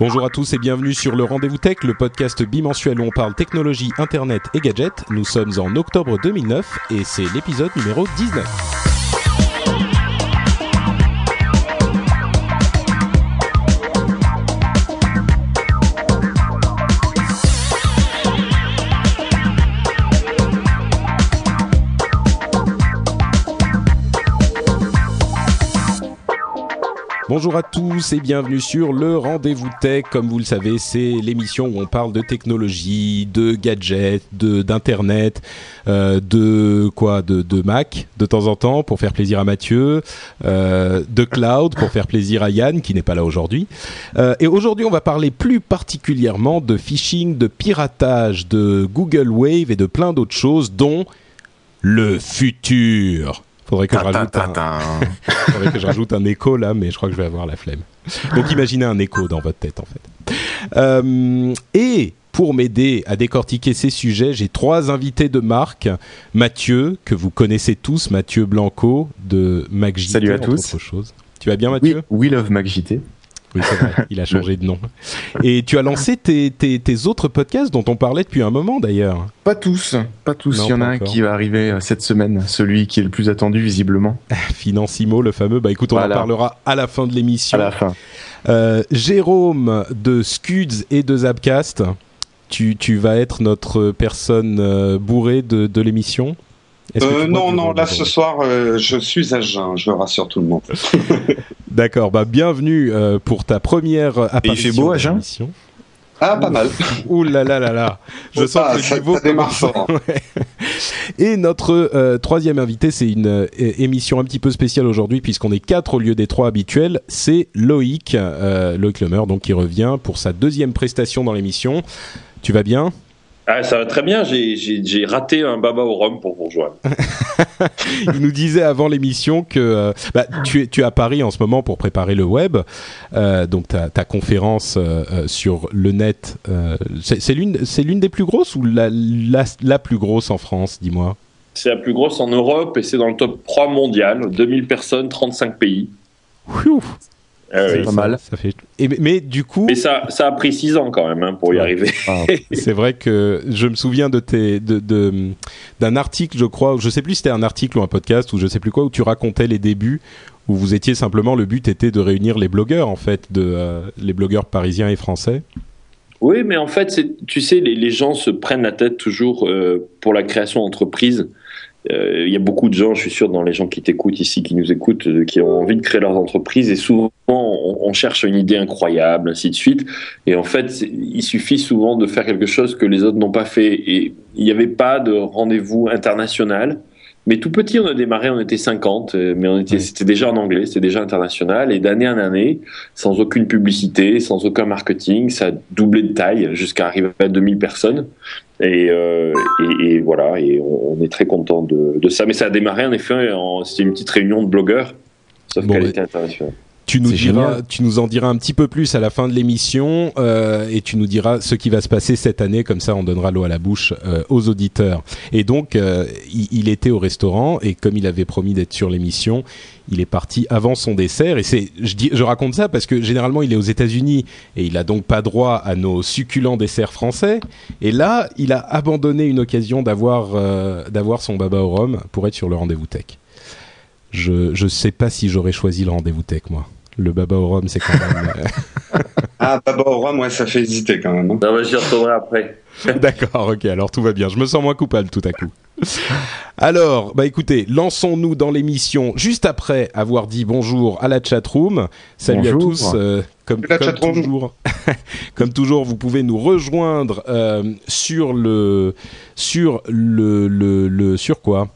Bonjour à tous et bienvenue sur le Rendez-vous Tech, le podcast bimensuel où on parle technologie, internet et gadgets. Nous sommes en octobre 2009 et c'est l'épisode numéro 19. Bonjour à tous et bienvenue sur le Rendez-vous Tech. Comme vous le savez, c'est l'émission où on parle de technologie, de gadgets, de d'internet, euh, de quoi, de, Mac de temps en temps pour faire plaisir à Mathieu, euh, de cloud pour faire plaisir à Yann qui n'est pas là aujourd'hui. Euh, et aujourd'hui, on va parler plus particulièrement de phishing, de piratage, de Google Wave et de plein d'autres choses, dont le futur. Faudrait que, je rajoute un... Faudrait que je rajoute un écho là, mais je crois que je vais avoir la flemme. Donc imaginez un écho dans votre tête en fait. Euh, et pour m'aider à décortiquer ces sujets, j'ai trois invités de marque. Mathieu, que vous connaissez tous, Mathieu Blanco de MacJT. Salut à tous. Chose. Tu vas bien Mathieu? Oui, We Love MacJT. Oui, c'est vrai, il a changé de nom. Et tu as lancé tes, tes, tes, autres podcasts dont on parlait depuis un moment d'ailleurs. Pas tous, pas tous. Non, il y en a un qui va arriver euh, cette semaine, celui qui est le plus attendu visiblement. Financimo, le fameux. Bah écoute, on voilà. en parlera à la fin de l'émission. À la fin. Euh, Jérôme de Scuds et de Zapcast, tu, tu vas être notre personne euh, bourrée de, de l'émission. Euh, non, non, là ce soir, euh, je suis à jeun, je rassure tout le monde. D'accord, bah bienvenue euh, pour ta première apparition. Et il fait beau à jeun ah, pas mal. Ouh là là là là. Je sens que le ça- niveau ça démarre commence- fort. Ouais. Et notre euh, troisième invité, c'est une euh, émission un petit peu spéciale aujourd'hui puisqu'on est quatre au lieu des trois habituels. C'est Loïc, euh, Loïc Lemer, donc qui revient pour sa deuxième prestation dans l'émission. Tu vas bien? Ah, ça va très bien, j'ai- raté un baba au rhum pour vous rejoindre. Il nous disait avant l'émission que euh, bah, tu, es, tu es à Paris en ce moment pour préparer le web, euh, donc ta, ta conférence euh, sur le net. c'est l'une, c'est l'une des plus grosses ou la, la, la plus grosse en France, dis-moi? C'est la plus grosse en Europe et c'est dans le top 3 mondial, 2000 personnes, 35 pays. Ouh, Ah C'est oui. pas mal. Ça fait. Et, mais- mais du coup, Mais ça, ça a pris 6 ans quand même hein, pour y Ouais. arriver. Ah, c'est vrai que je me souviens de tes, de, de- d'un article, je crois, je sais plus si c'était un article ou un podcast ou je sais plus quoi, où tu racontais les débuts, où vous étiez simplement, le but était de réunir les blogueurs en fait, de euh, les blogueurs parisiens et français. Oui, mais en fait, c'est- tu sais, les, les gens se prennent la tête toujours euh, pour la création d'entreprise. Euh, Il y a beaucoup de gens, je suis sûr, dans les gens qui t'écoutent ici, qui nous écoutent, euh, qui ont envie de créer leurs entreprises. Et souvent, on, on cherche une idée incroyable, ainsi de suite. Et en fait, il suffit souvent de faire quelque chose que les autres n'ont pas fait. Et il n'y avait pas de rendez-vous international. Mais tout petit, on a démarré, on était 50, euh, mais on était, Oui. c'était déjà en anglais, c'était déjà international. Et d'année en année, sans aucune publicité, sans aucun marketing, ça a doublé de taille jusqu'à arriver à 2000 personnes. Et, euh, et, et voilà, et on, on est très content de, de ça. Mais ça a démarré en effet, en- c'était une petite réunion de blogueurs, sauf Bon, qu'elle était internationale. Tu nous, diras, tu nous en diras un petit peu plus à la fin de l'émission euh, et tu nous diras ce qui va se passer cette année, comme ça on donnera l'eau à la bouche euh, aux auditeurs. Et donc, euh, il, il était au restaurant et comme il avait promis d'être sur l'émission, il est parti avant son dessert. Et c'est, je, dis, je raconte ça parce que généralement il est aux États-Unis et il a donc pas droit à nos succulents desserts français. Et là, il a abandonné une occasion d'avoir d'avoir son baba au rhum pour être sur le rendez-vous tech. Je je sais pas si j'aurais choisi le rendez-vous tech moi. Le baba au rhum, c'est quand même. euh, Ah, Baba au rhum, ouais, ça fait hésiter quand même. hein. Non, mais j'y retournerai après. D'accord, ok, alors tout va bien. Je me sens moins coupable tout à coup. Alors, bah écoutez, lançons-nous dans l'émission juste après avoir dit bonjour à la chatroom. Salut à tous. euh, comme, comme toujours, comme toujours, vous pouvez nous rejoindre euh, sur le sur le, le, le sur quoi?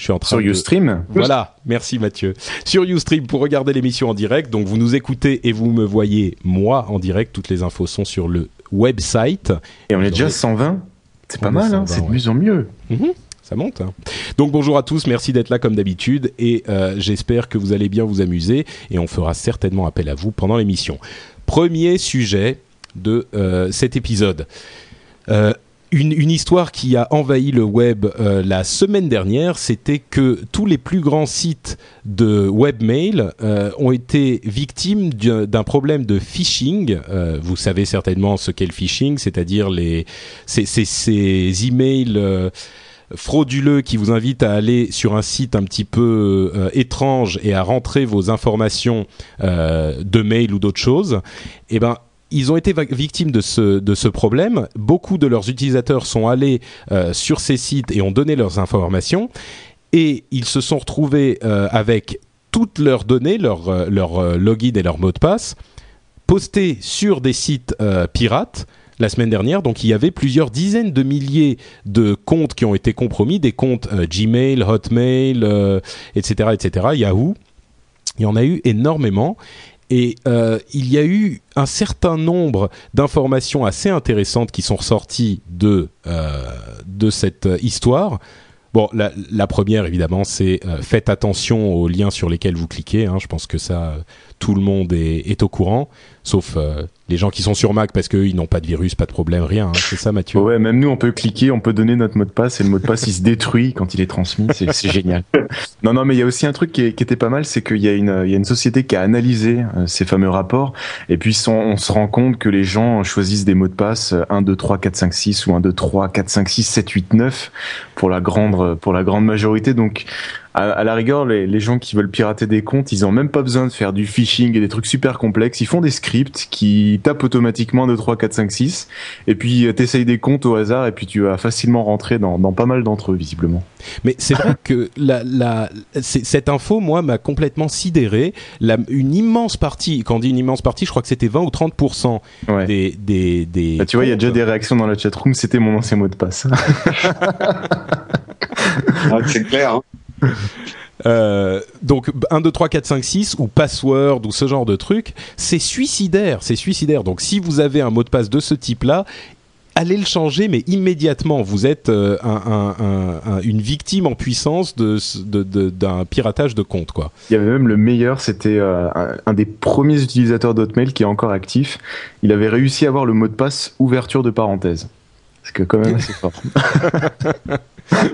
Je suis en train sur Ustream. Voilà, merci Mathieu. Sur Ustream pour regarder l'émission en direct. Donc vous nous écoutez et vous me voyez moi en direct. Toutes les infos sont sur le website. Et on est déjà 120. C'est pas mal, hein c'est de mieux en mieux. Mhm, ça monte. Hein. Donc bonjour à tous, merci d'être là comme d'habitude et euh, j'espère que vous allez bien vous amuser et on fera certainement appel à vous pendant l'émission. Premier sujet de euh, cet épisode. Euh, une, histoire qui a envahi le web euh, la semaine dernière, c'était que tous les plus grands sites de webmail euh, ont été victimes d'un problème de phishing. Euh, vous savez certainement ce qu'est le phishing, c'est-à-dire les ces, emails frauduleux qui vous invitent à aller sur un site un petit peu étrange et à rentrer vos informations de mail ou d'autres choses. Eh ben ils ont été victimes de ce, de ce problème. Beaucoup de leurs utilisateurs sont allés euh, sur ces sites et ont donné leurs informations. Et ils se sont retrouvés euh, avec toutes leurs données, leur, euh, leur login et leur mot de passe, postés sur des sites pirates la semaine dernière. Donc il y avait plusieurs dizaines de milliers de comptes qui ont été compromis, des comptes Gmail, Hotmail, etc., etc., Yahoo. Il y en a eu énormément. Et euh, il y a eu un certain nombre d'informations assez intéressantes qui sont ressorties de, euh, de cette histoire. Bon, la, première, évidemment, c'est euh, faites attention aux liens sur lesquels vous cliquez. Hein. Je pense que ça, tout le monde est, est au courant, sauf euh, les gens qui sont sur Mac parce qu'ils n'ont pas de virus, pas de problème, rien. Hein. C'est ça, Mathieu Ouais, même nous, on peut cliquer, on peut donner notre mot de passe et le mot de passe, il se détruit quand il est transmis. C'est génial. Non, non, mais il y a aussi un truc qui, qui était pas mal, c'est qu'il y, a une, il y a une société qui a analysé euh, ces fameux rapports et puis on, se rend compte que les gens choisissent des mots de passe 1, 2, 3, 4, 5, 6 ou 1, 2, 3, 4, 5, 6, 7, 8, 9 pour la grande, pour la grande majorité. Donc, à, la rigueur, les, les, gens qui veulent pirater des comptes, ils ont même pas besoin de faire du phishing et des trucs super complexes. Ils font des scripts qui tapent automatiquement 2, 3, 4, 5, 6. Et puis, euh, t'essayes des comptes au hasard et puis tu vas facilement rentrer dans, dans pas mal d'entre eux, visiblement. Mais c'est vrai que la, la, cette info, moi, m'a complètement sidéré. La, une immense partie, quand on dit une immense partie, je crois que c'était 20 ou 30% des, des, des bah, tu vois, il y a déjà des réactions dans la chatroom. C'était mon ancien mot de passe. c'est clair. Hein. Euh, donc 1, 2, 3, 4, 5, 6 ou password ou ce genre de truc, c'est suicidaire, c'est suicidaire. Donc si vous avez un mot de passe de ce type-là, allez le changer, mais immédiatement. Vous êtes euh, un, un, un, une victime en puissance d'un de, piratage de compte, quoi. Il y avait même le meilleur, c'était euh, un, des premiers utilisateurs d'Hotmail qui est encore actif. Il avait réussi à avoir le mot de passe ouverture de parenthèse. C'est que quand même assez fort.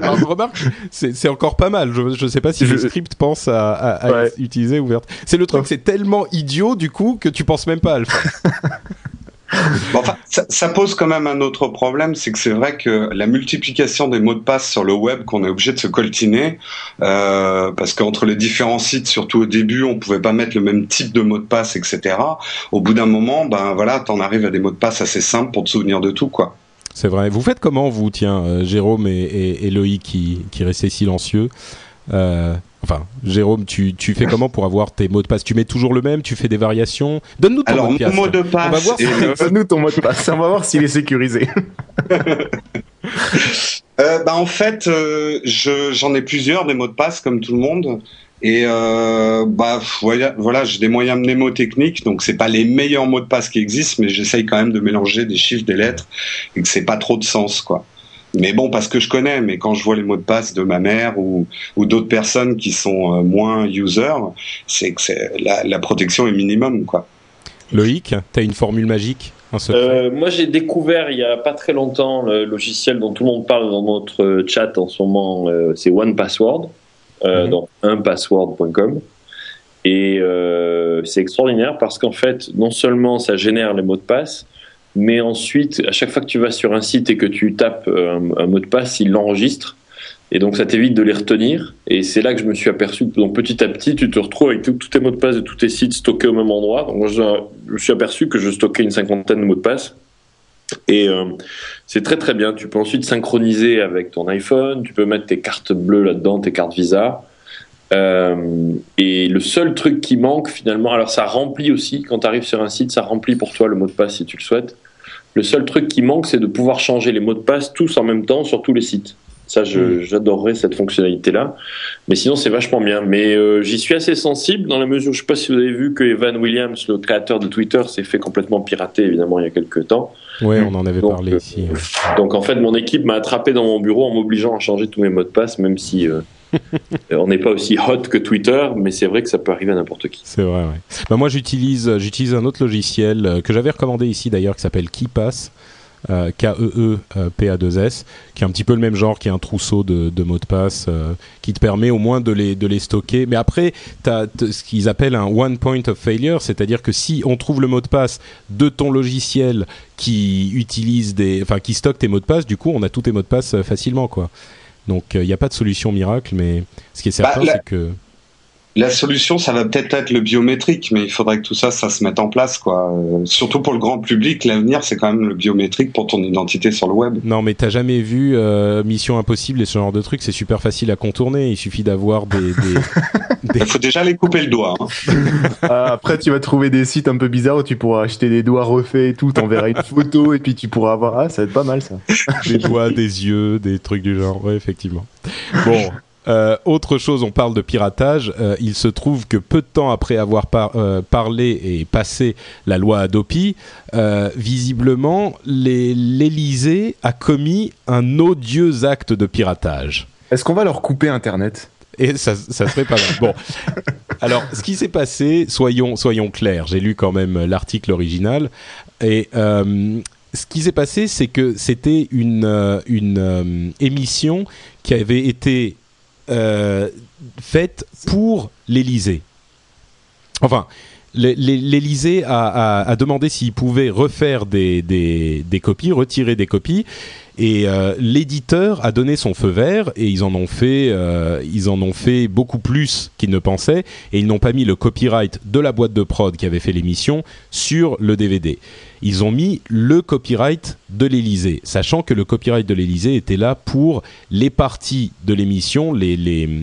Alors, remarque, c'est encore pas mal. Je ne sais pas si le script pense à, à, utiliser ouverte. C'est le truc, c'est tellement idiot du coup que tu penses même pas à le faire. Bon, enfin, ça, ça, pose quand même un autre problème, c'est que c'est vrai que la multiplication des mots de passe sur le web qu'on est obligé de se coltiner, euh, parce qu'entre les différents sites, surtout au début, on pouvait pas mettre le même type de mot de passe, etc. Au bout d'un moment, ben voilà, t'en arrives à des mots de passe assez simples pour te souvenir de tout, quoi. C'est vrai. Vous faites comment, vous, tiens, euh, Jérôme et, et, Loïc qui, qui restaient silencieux euh, Enfin, Jérôme, tu, tu fais comment pour avoir tes mots de passe? Tu mets toujours le même Tu fais des variations? Donne-nous ton Alors, mot de passe. Mot de passe on va voir Donne-nous ton mot de passe. On va voir s'il est sécurisé. euh, bah, en fait, euh, j'en ai plusieurs des mots de passe, comme tout le monde. Et euh, bah voilà, voilà j'ai des moyens mnémotechniques, donc c'est pas les meilleurs mots de passe qui existent, mais j'essaye quand même de mélanger des chiffres, des lettres, et que c'est pas trop de sens, quoi. Mais bon, parce que je connais, mais quand je vois les mots de passe de ma mère ou, ou d'autres personnes qui sont euh, moins users, c'est que la, la protection est minimum, quoi. Loïc, tu as une formule magique euh, moi, j'ai découvert il y a pas très longtemps le logiciel dont tout le monde parle dans notre chat en ce moment. C'est One Password euh, dans unpassword.com. Et euh, c'est extraordinaire parce qu'en fait, non seulement ça génère les mots de passe, mais ensuite, à chaque fois que tu vas sur un site et que tu tapes un, mot de passe, il l'enregistre. Et donc, ça t'évite de les retenir. Et c'est là que je me suis aperçu que donc, petit à petit, tu te retrouves avec tous tes mots de passe de tous tes sites stockés au même endroit. Donc, je, je me suis aperçu que je stockais une cinquantaine de mots de passe. Et euh, c'est très très bien. Tu peux ensuite synchroniser avec ton iPhone. Tu peux mettre tes cartes bleues là-dedans, tes cartes Visa. Euh, et le seul truc qui manque finalement, alors ça remplit aussi, quand tu arrives sur un site, ça remplit pour toi le mot de passe si tu le souhaites. Le seul truc qui manque, c'est de pouvoir changer les mots de passe tous en même temps sur tous les sites. Ça, j'adorerais cette fonctionnalité-là. Mais sinon, c'est vachement bien. Mais euh, j'y suis assez sensible dans la mesure, je sais pas si vous avez vu que Evan Williams, le créateur de Twitter, s'est fait complètement pirater, évidemment, il y a quelques temps. Oui, on en avait parlé euh, ici. Donc, en fait, mon équipe m'a attrapé dans mon bureau en m'obligeant à changer tous mes mots de passe, même si euh, on n'est pas aussi hot que Twitter, mais c'est vrai que ça peut arriver à n'importe qui. C'est vrai, ouais. Bah, moi, j'utilise, j'utilise un autre logiciel que j'avais recommandé ici d'ailleurs, qui s'appelle KeePass euh, K-E-E-P-A-2-S, qui est un petit peu le même genre, qui est un trousseau de, de mots de passe, euh, qui te permet au moins de les, de les stocker. Mais après, tu as ce qu'ils appellent un one point of failure, c'est-à-dire que si on trouve le mot de passe de ton logiciel qui utilise des, enfin qui stocke tes mots de passe, du coup, on a tous tes mots de passe euh, facilement, quoi. Donc, il n'y a pas de solution miracle, mais ce qui est certain, bah, c'est que la solution, ça va peut-être être le biométrique, mais il faudrait que tout ça, ça se mette en place, quoi. Euh, surtout pour le grand public, l'avenir, c'est quand même le biométrique pour ton identité sur le web. Non, mais t'as jamais vu euh, Mission Impossible et ce genre de trucs, c'est super facile à contourner. Il suffit d'avoir des. Il faut déjà les couper le doigt. Hein. Ah, après, tu vas trouver des sites un peu bizarres où tu pourras acheter des doigts refaits et tout. T'enverras une photo et puis tu pourras avoir. Ah, ça va être pas mal ça. Des doigts, des yeux, des trucs du genre. Ouais, effectivement. Bon, euh, autre chose, on parle de piratage. Euh, il se trouve que peu de temps après avoir euh, parlé et passé la loi Adopi, visiblement, l'Élysée a commis un odieux acte de piratage. Est-ce qu'on va leur couper Internet? Et ça, ça serait pas mal. Bon, alors ce qui s'est passé, soyons soyons clairs. J'ai lu quand même l'article original et ce qui s'est passé, c'est que c'était une une émission qui avait été faite pour l'Élysée. Enfin, l'Élysée a, demandé s'il pouvait refaire des, copies, retirer des copies, et euh, l'éditeur a donné son feu vert et ils en ont fait, euh, ils en ont fait beaucoup plus qu'ils ne pensaient et ils n'ont pas mis le copyright de la boîte de prod qui avait fait l'émission sur le DVD. Ils ont mis le copyright de l'Elysée, sachant que le copyright de l'Elysée était là pour les parties de l'émission, les,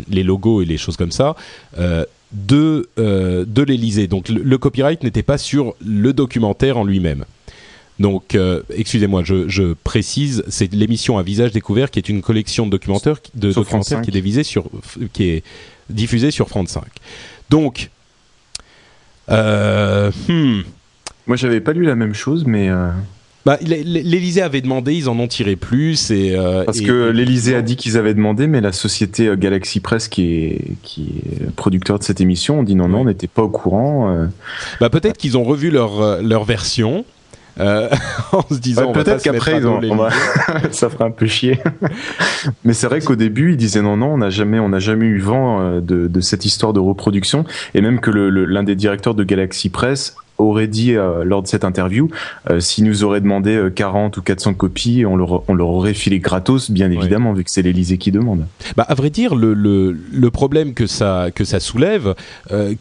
logos et les choses comme ça. Euh, de, de l'Elysée. Donc le copyright n'était pas sur le documentaire en lui-même. Donc, euh, excusez-moi, je, précise, c'est l'émission à visage découvert qui est une collection de documentaires, de documentaires qui est, sur, qui est diffusée sur France 5. Donc, euh, hmm. moi j'avais pas lu la même chose, mais. Euh, bah, L'Elysée avait demandé, ils en ont tiré plus. Et, Parce que l'Elysée a dit qu'ils avaient demandé, mais la société Galaxy Press, qui est, qui est producteur de cette émission, ont dit non, non, on n'était pas au courant. Bah, Peut-être qu'ils ont revu leur, leur version euh, en se disant peut-être qu'après ça ferait un peu chier. Mais c'est vrai qu'au début ils disaient non non on n'a jamais on n'a jamais eu vent euh, de, de, cette histoire de reproduction et même que l'un des directeurs de Galaxy Press aurait dit euh, lors de cette interview, euh, s'il nous aurait demandé 40 ou 400 copies, on leur, on leur aurait filé gratos, bien évidemment, vu que c'est l'Elysée qui demande. Bah, à vrai dire, le, le, le problème que ça, que ça soulève,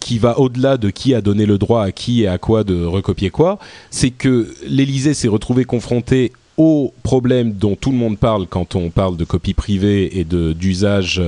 qui va au-delà de qui a donné le droit à qui et à quoi de recopier quoi, c'est que l'Elysée s'est retrouvé confronté au problème dont tout le monde parle quand on parle de copie privée et d'usage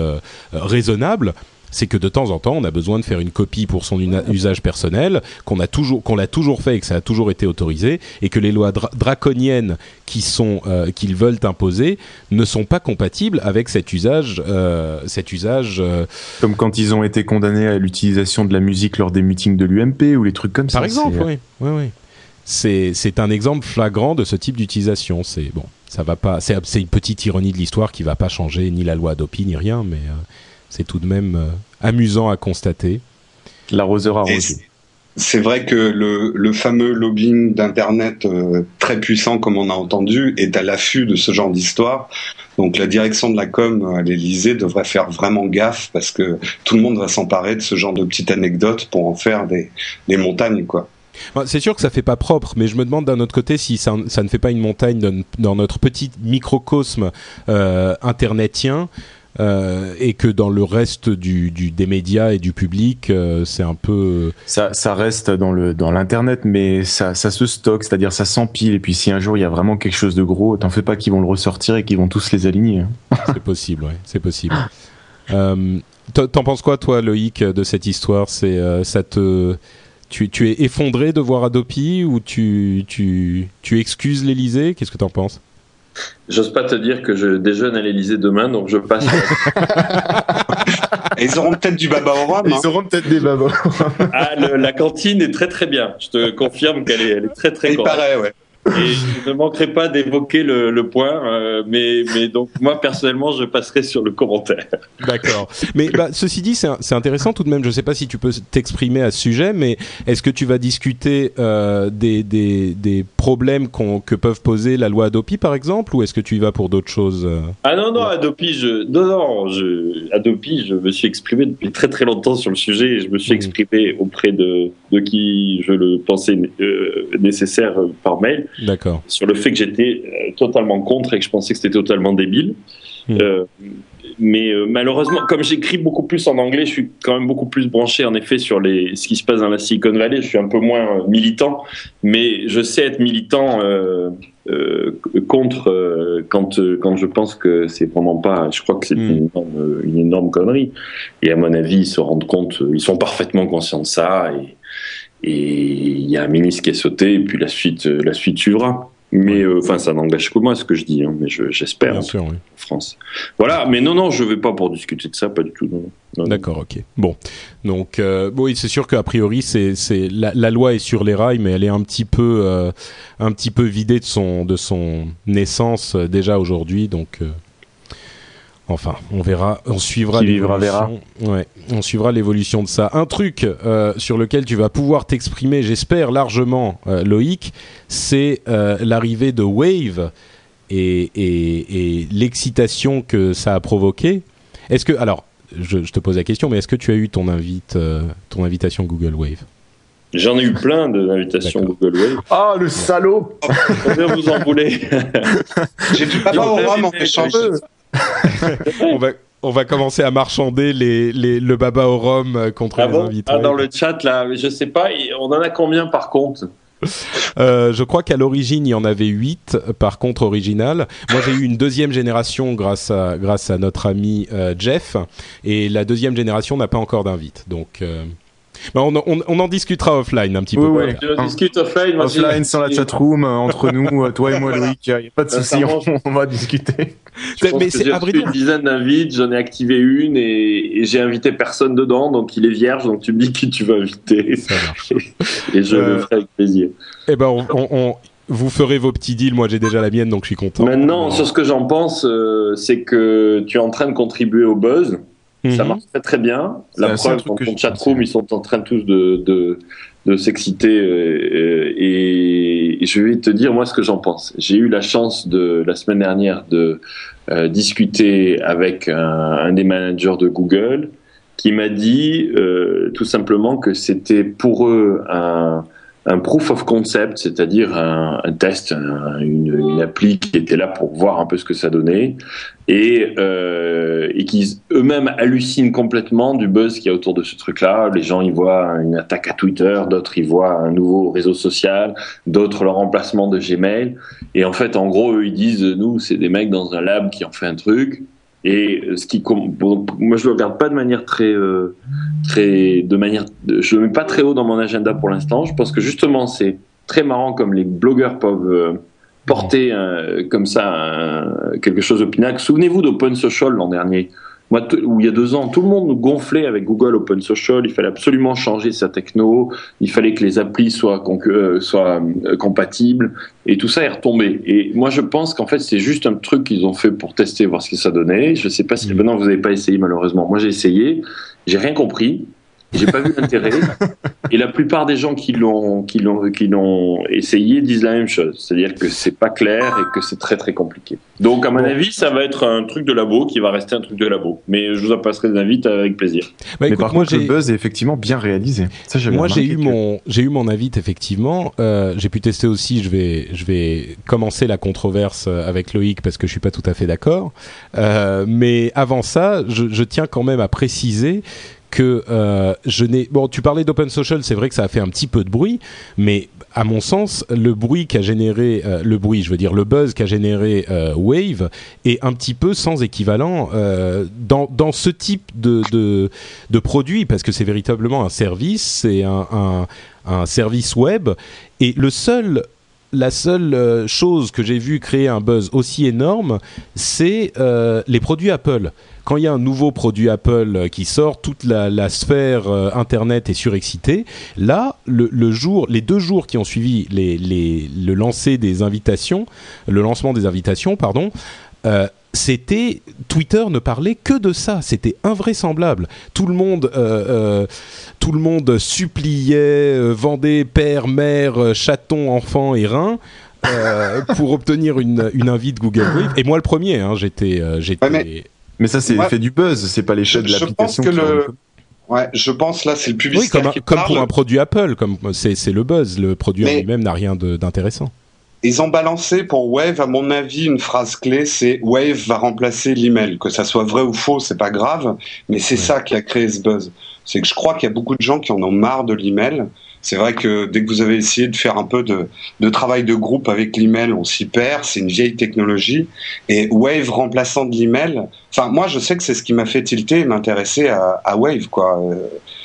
raisonnable, c'est que de temps en temps, on a besoin de faire une copie pour son usage personnel, qu'on a toujours, qu'on l'a toujours fait et que ça a toujours été autorisé, et que les lois draconiennes qui sont, euh, qu'ils veulent imposer ne sont pas compatibles avec cet usage, euh, cet usage. Euh, comme quand ils ont été condamnés à l'utilisation de la musique lors des meetings de l'UMP ou les trucs comme ça. Par exemple, oui, oui, oui. C'est un exemple flagrant de ce type d'utilisation. C'est bon, ça va pas. C'est une petite ironie de l'histoire qui va pas changer ni la loi Adopi ni rien, mais c'est tout de même euh, amusant à constater. L'arroseur arrosé. C'est vrai que le, fameux lobbying d'Internet euh, très puissant, comme on a entendu, est à l'affût de ce genre d'histoire. Donc la direction de la com à l'Elysée devrait faire vraiment gaffe parce que tout le monde va s'emparer de ce genre de petites anecdotes pour en faire des, montagnes, quoi. C'est sûr que ça fait pas propre, mais je me demande d'un autre côté si ça, ne fait pas une montagne dans, notre petit microcosme euh, internetien. Euh, et que dans le reste du, du, des médias et du public, euh, c'est un peu. Ça, ça reste dans le dans l'internet, mais ça, ça se stocke, c'est-à-dire ça s'empile. Et puis si un jour il y a vraiment quelque chose de gros, t'en fais pas qu'ils vont le ressortir et qu'ils vont tous les aligner. Hein. c'est possible, ouais, c'est possible. Euh, T'en penses quoi, toi, Loïc, de cette histoire? C'est euh, ça te tu, tu, es effondré de voir Adopi ou tu, tu, tu excuses l'Elysée Qu'est-ce que t'en penses? J'ose pas te dire que je déjeune à l'Elysée demain, donc je passe. ils auront peut-être du baba au rhum. Ils hein. auront peut-être des babos. ah, le- la cantine est très très bien. Je te confirme qu'elle est, elle est très très Il correcte. paraît, ouais. Et je ne manquerai pas d'évoquer le, le point, euh, mais, mais donc moi personnellement, je passerai sur le commentaire. D'accord. Mais bah, ceci dit, c'est intéressant tout de même. Je ne sais pas si tu peux t'exprimer à ce sujet, mais est-ce que tu vas discuter euh, des, des, des problèmes que peuvent poser la loi Adopi, par exemple, ou est-ce que tu y vas pour d'autres choses euh? Ah non, non, Adopi, je, non, non, je, Adopi, je me suis exprimé depuis très très longtemps sur le sujet et je me suis Mhm. exprimé auprès de, de qui je le pensais euh, nécessaire par mail D'accord. sur le fait que j'étais euh, totalement contre et que je pensais que c'était totalement débile. Mhm. Euh, mais euh, malheureusement, comme j'écris beaucoup plus en anglais, je suis quand même beaucoup plus branché en effet sur les, ce qui se passe dans la Silicon Valley. Je suis un peu moins euh, militant, mais je sais être militant euh, contre quand quand je pense que c'est vraiment pas. Je crois que c'est Mm. une, énorme, une énorme connerie. Et à mon avis, ils se rendent compte, ils sont parfaitement conscients de ça. Et et il y a un ministre qui est sauté, et puis la suite, euh, la suite suivra. Mais euh, enfin, ça n'engage que moi ce que je dis, hein, mais je- j'espère Bien en sûr, oui. France. Voilà, mais non, non, je vais pas pour discuter de ça, pas du tout. D'accord, ok. Bon, donc euh, oui, c'est sûr qu'a priori, c'est la, la loi est sur les rails, mais elle est un petit peu euh, un petit peu vidée de son de son naissance déjà aujourd'hui, donc. Enfin, on verra, on suivra l'évolution. Ouais, on suivra l'évolution de ça. Un truc euh, sur lequel tu vas pouvoir t'exprimer, j'espère largement, euh, Loïc, c'est euh, l'arrivée de Wave et, et, et l'excitation que ça a provoqué. Est-ce que, alors, je, je te pose la question, mais est-ce que tu as eu ton invite, euh, ton invitation Google Wave? J'en ai eu plein d'invitations. Google Wave. Ah, le salaud Combien vous en voulez J'ai du baba au échange. On va on va commencer à marchander les, les, le baba au rhum euh, contre ah les bon invités. Ah, dans le chat, là, je sais pas, on en a combien par contre? Euh, je crois qu'à l'origine, il y en avait 8, par contre original. Moi, j'ai eu une deuxième génération grâce à, grâce à notre ami euh, Jeff, et la deuxième génération n'a pas encore d'invite. Donc, euh, bah, on, on, on en discutera offline un petit peu. Oui. Je discute offline. Offline, sans la chatroom, euh, entre nous, euh, toi et moi, Loïc, il n'y a pas de souci, on, on va discuter. Je pense Mais c'est- une dizaine d'invites, j'en ai activé une et, et j'ai invité personne dedans, donc il est vierge, donc tu me dis qui tu vas inviter Ça marche. et je Euh, le ferai avec plaisir. Eh ben, on, on- on- vous ferez vos petits deals. Moi, j'ai déjà la mienne, donc je suis content. Maintenant, Euh, sur ce que j'en pense, euh, c'est que tu es en train de contribuer au buzz. Ça mhm. marche très très bien. La preuve, ton je chatroom, ils sont en train tous de, de, de s'exciter. euh, et, et je vais te dire, moi, ce que j'en pense. J'ai eu la chance, de la semaine dernière, de euh, discuter avec un, un des managers de Google qui m'a dit euh, tout simplement que c'était pour eux un, un proof of concept, c'est-à-dire un, test, un- une, une appli qui était là pour voir un peu ce que ça donnait, et, euh, et qui eux-mêmes hallucinent complètement du buzz qu'il y a autour de ce truc-là. Les gens y voient une attaque à Twitter, d'autres y voient un nouveau réseau social, d'autres le remplacement de Gmail. Et en fait, en gros, eux, ils disent, nous, c'est des mecs dans un lab qui ont fait un truc. Et ce qui, moi, je le regarde pas de manière très, euh, très, de manière, je le mets pas très haut dans mon agenda pour l'instant. Je pense que justement, c'est très marrant comme les blogueurs peuvent euh, porter euh, comme ça quelque chose au pinacle. Souvenez-vous d'Open Social l'an dernier. Moi, où il y a deux ans, tout le monde nous gonflait avec Google Open Social. Il fallait absolument changer sa techno. Il fallait que les applis soient, euh, soient euh, compatibles. Et tout ça est retombé. Et moi, je pense qu'en fait, c'est juste un truc qu'ils ont fait pour tester, voir ce que ça donnait. Je sais pas si, Mm. maintenant vous n'avez pas essayé, malheureusement. Moi, j'ai essayé. J'ai rien compris. J'ai pas vu l'intérêt. Et la plupart des gens qui l'ont, qui l'ont, qui l'ont essayé disent la même chose. C'est-à-dire que c'est pas clair et que c'est très très compliqué. Donc, à mon Bon. avis, ça va être un truc de labo qui va rester un truc de labo. Mais je vous en passerai des invites avec plaisir. Bah, Mais écoute, par moi, contre, le j'ai- buzz est effectivement bien réalisé. Ça, Moi, j'ai eu que- mon, j'ai eu mon invite effectivement. Euh, j'ai pu tester aussi. Je vais, je vais commencer la controverse avec Loïc parce que je suis pas tout à fait d'accord. Euh, mais avant ça, je, je tiens quand même à préciser que euh, je n'ai. Bon, tu parlais d'Open Social, c'est vrai que ça a fait un petit peu de bruit, mais à mon sens, le bruit qu'a généré, euh, le bruit, je veux dire le buzz qu'a généré euh, Wave est un petit peu sans équivalent dans dans ce type de de, de produit parce que c'est véritablement un service, c'est un, un service web et le seul la seule chose que j'ai vu créer un buzz aussi énorme, c'est les produits Apple. Quand il y a un nouveau produit Apple euh, qui sort, toute la, sphère euh, Internet est surexcitée. Là, le, jour, les deux jours qui ont suivi le lancer des invitations, le lancement des invitations, pardon, euh, c'était Twitter ne parlait que de ça. C'était invraisemblable. Tout le monde, tout le monde suppliait, vendait père, mère, chaton, enfant et rein. pour obtenir une, invite Google et moi le premier hein, j'étais mais- ça, c'est Ouais. l'effet du buzz, c'est pas l'échelle de Je- je l'application. pense que le- Ouais, je pense là c'est le oui publicitaire comme, un- qui comme parle. pour un produit Apple comme c'est c'est le buzz le produit en lui-même n'a rien de- d'intéressant Ils ont balancé pour Wave, à mon avis, une phrase clé, c'est Wave va remplacer l'email. Que ça soit vrai ou faux, c'est pas grave, mais c'est ça qui a créé ce buzz. C'est que je crois qu'il y a beaucoup de gens qui en ont marre de l'email. C'est vrai que dès que vous avez essayé de faire un peu de, de travail de groupe avec l'email, on s'y perd. C'est une vieille technologie. Et Wave remplaçant de l'email, enfin, moi, je sais que c'est ce qui m'a fait tilter et m'intéresser à, à Wave, quoi. Euh,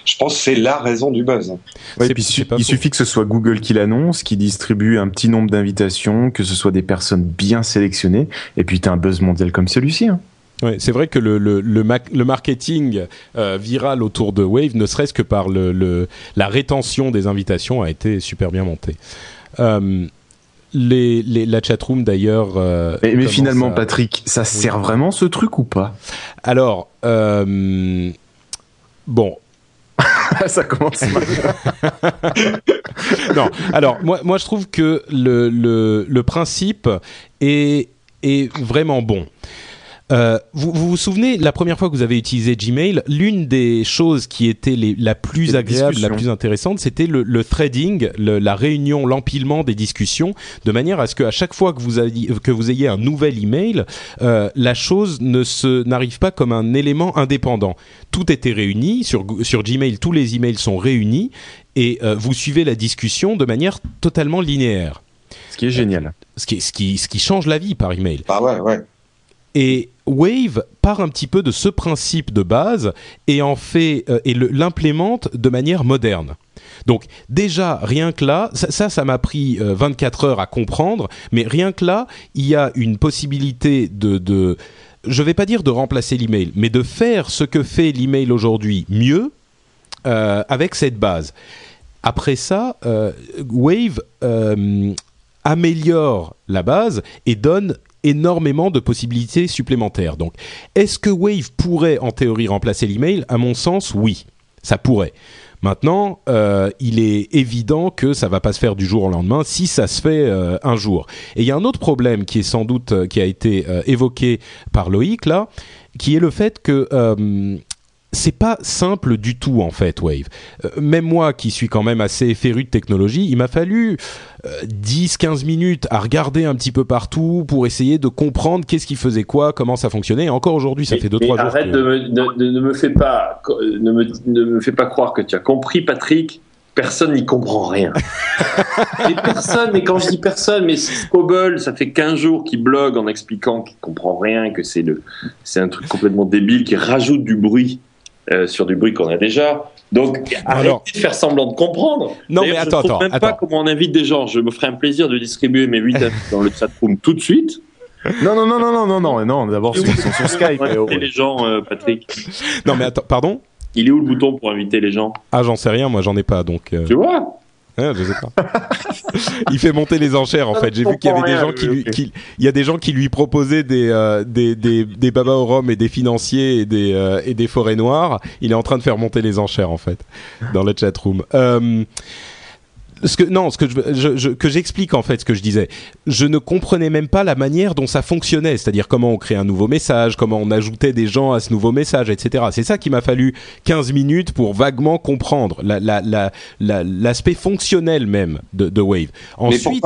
Je pense que c'est la raison du buzz. Ouais, C'est- et puis il faux. suffit que ce soit Google qui l'annonce, qui distribue un petit nombre d'invitations, que ce soit des personnes bien sélectionnées, et puis t'as un buzz mondial comme celui-ci. Hein. Ouais, c'est vrai que le, le, le, marketing euh, viral autour de Wave, ne serait-ce que par le, la rétention des invitations, a été super bien monté. Euh, les, les, la chatroom d'ailleurs. euh, Mais, finalement, à- Patrick, ça sert vraiment ce truc ou pas? Alors, euh, bon, Ça commence mal. non. Alors, moi, moi, je trouve que le, le, le principe est, est vraiment bon. Euh, vous, vous vous souvenez, la première fois que vous avez utilisé Gmail, l'une des choses qui était les, la plus Les agréable, la plus intéressante, c'était le, le threading, le- la réunion, l'empilement des discussions, de manière à ce qu'à chaque fois que vous, ayez, que vous ayez un nouvel email, euh, la chose ne se n'arrive pas comme un élément indépendant. Tout était réuni sur, sur Gmail, tous les emails sont réunis et euh, vous suivez la discussion de manière totalement linéaire. Ce qui est génial. Ce qui, ce qui, ce qui change la vie par email. Bah ouais, ouais. Et Wave part un petit peu de ce principe de base et en fait euh, et l'implémente de manière moderne. Donc déjà rien que là, ça ça m'a pris euh, 24 heures à comprendre, mais rien que là, il y a une possibilité de de je vais pas dire de remplacer l'email, mais de faire ce que fait l'email aujourd'hui mieux euh, avec cette base. Après ça, euh, Wave améliore la base et donne énormément de possibilités supplémentaires. Donc, est-ce que Wave pourrait en théorie remplacer l'email? À mon sens, oui, ça pourrait. Maintenant, euh, il est évident que ça va pas se faire du jour au lendemain si ça se fait euh, un jour. Et il y a un autre problème qui est sans doute euh, qui a été évoqué par Loïc là, qui est le fait que c'est pas simple du tout en fait Wave. Euh, même moi qui suis quand même assez féru de technologie, il m'a fallu euh, 10-15 minutes à regarder un petit peu partout pour essayer de comprendre qu'est-ce qui faisait quoi, comment ça fonctionnait. Et encore aujourd'hui, ça Mais- fait 2-3 mais jours. Arrête que- de me, de- de- ne me fais pas, ne me, ne me fais pas croire que tu as compris, Patrick. Personne n'y comprend rien. mais personne, mais quand je dis personne, mais Scobble, ça fait 15 jours qu'il blogue en expliquant qu'il comprend rien, que c'est le, c'est un truc complètement débile qui rajoute du bruit euh, sur du bruit qu'on a déjà. Donc, arrêtez Alors- de faire semblant de comprendre. Non, mais je attends, trouve attends, même pas attends. comment on invite des gens. Je me ferai un plaisir de distribuer mes 8 dans le chatroom tout de suite. Non, non, non, non, non, non, non, non. D'abord, Et sur, où- sur, Skype. Pour oh. inviter les gens, euh, Patrick? Non, mais attends, pardon? Il est où le bouton pour inviter les gens? Ah, j'en sais rien, moi j'en ai pas, donc. euh, Tu vois? Je sais pas. il fait monter les enchères en fait. J'ai vu qu'il y avait des gens qui lui, qui- il y a des gens qui lui proposaient des euh, des des des babas au rhum et des financiers et des euh, et des forêts noires. Il est en train de faire monter les enchères en fait dans le chat room. Euh, ce que non, ce que je, je- je- que j'explique en fait ce que je disais. Je ne comprenais même pas la manière dont ça fonctionnait, c'est-à-dire comment on crée un nouveau message, comment on ajoutait des gens à ce nouveau message, etc. C'est ça qui m'a fallu 15 minutes pour vaguement comprendre la- la- la- la- l'aspect fonctionnel même de, de Wave. Ensuite,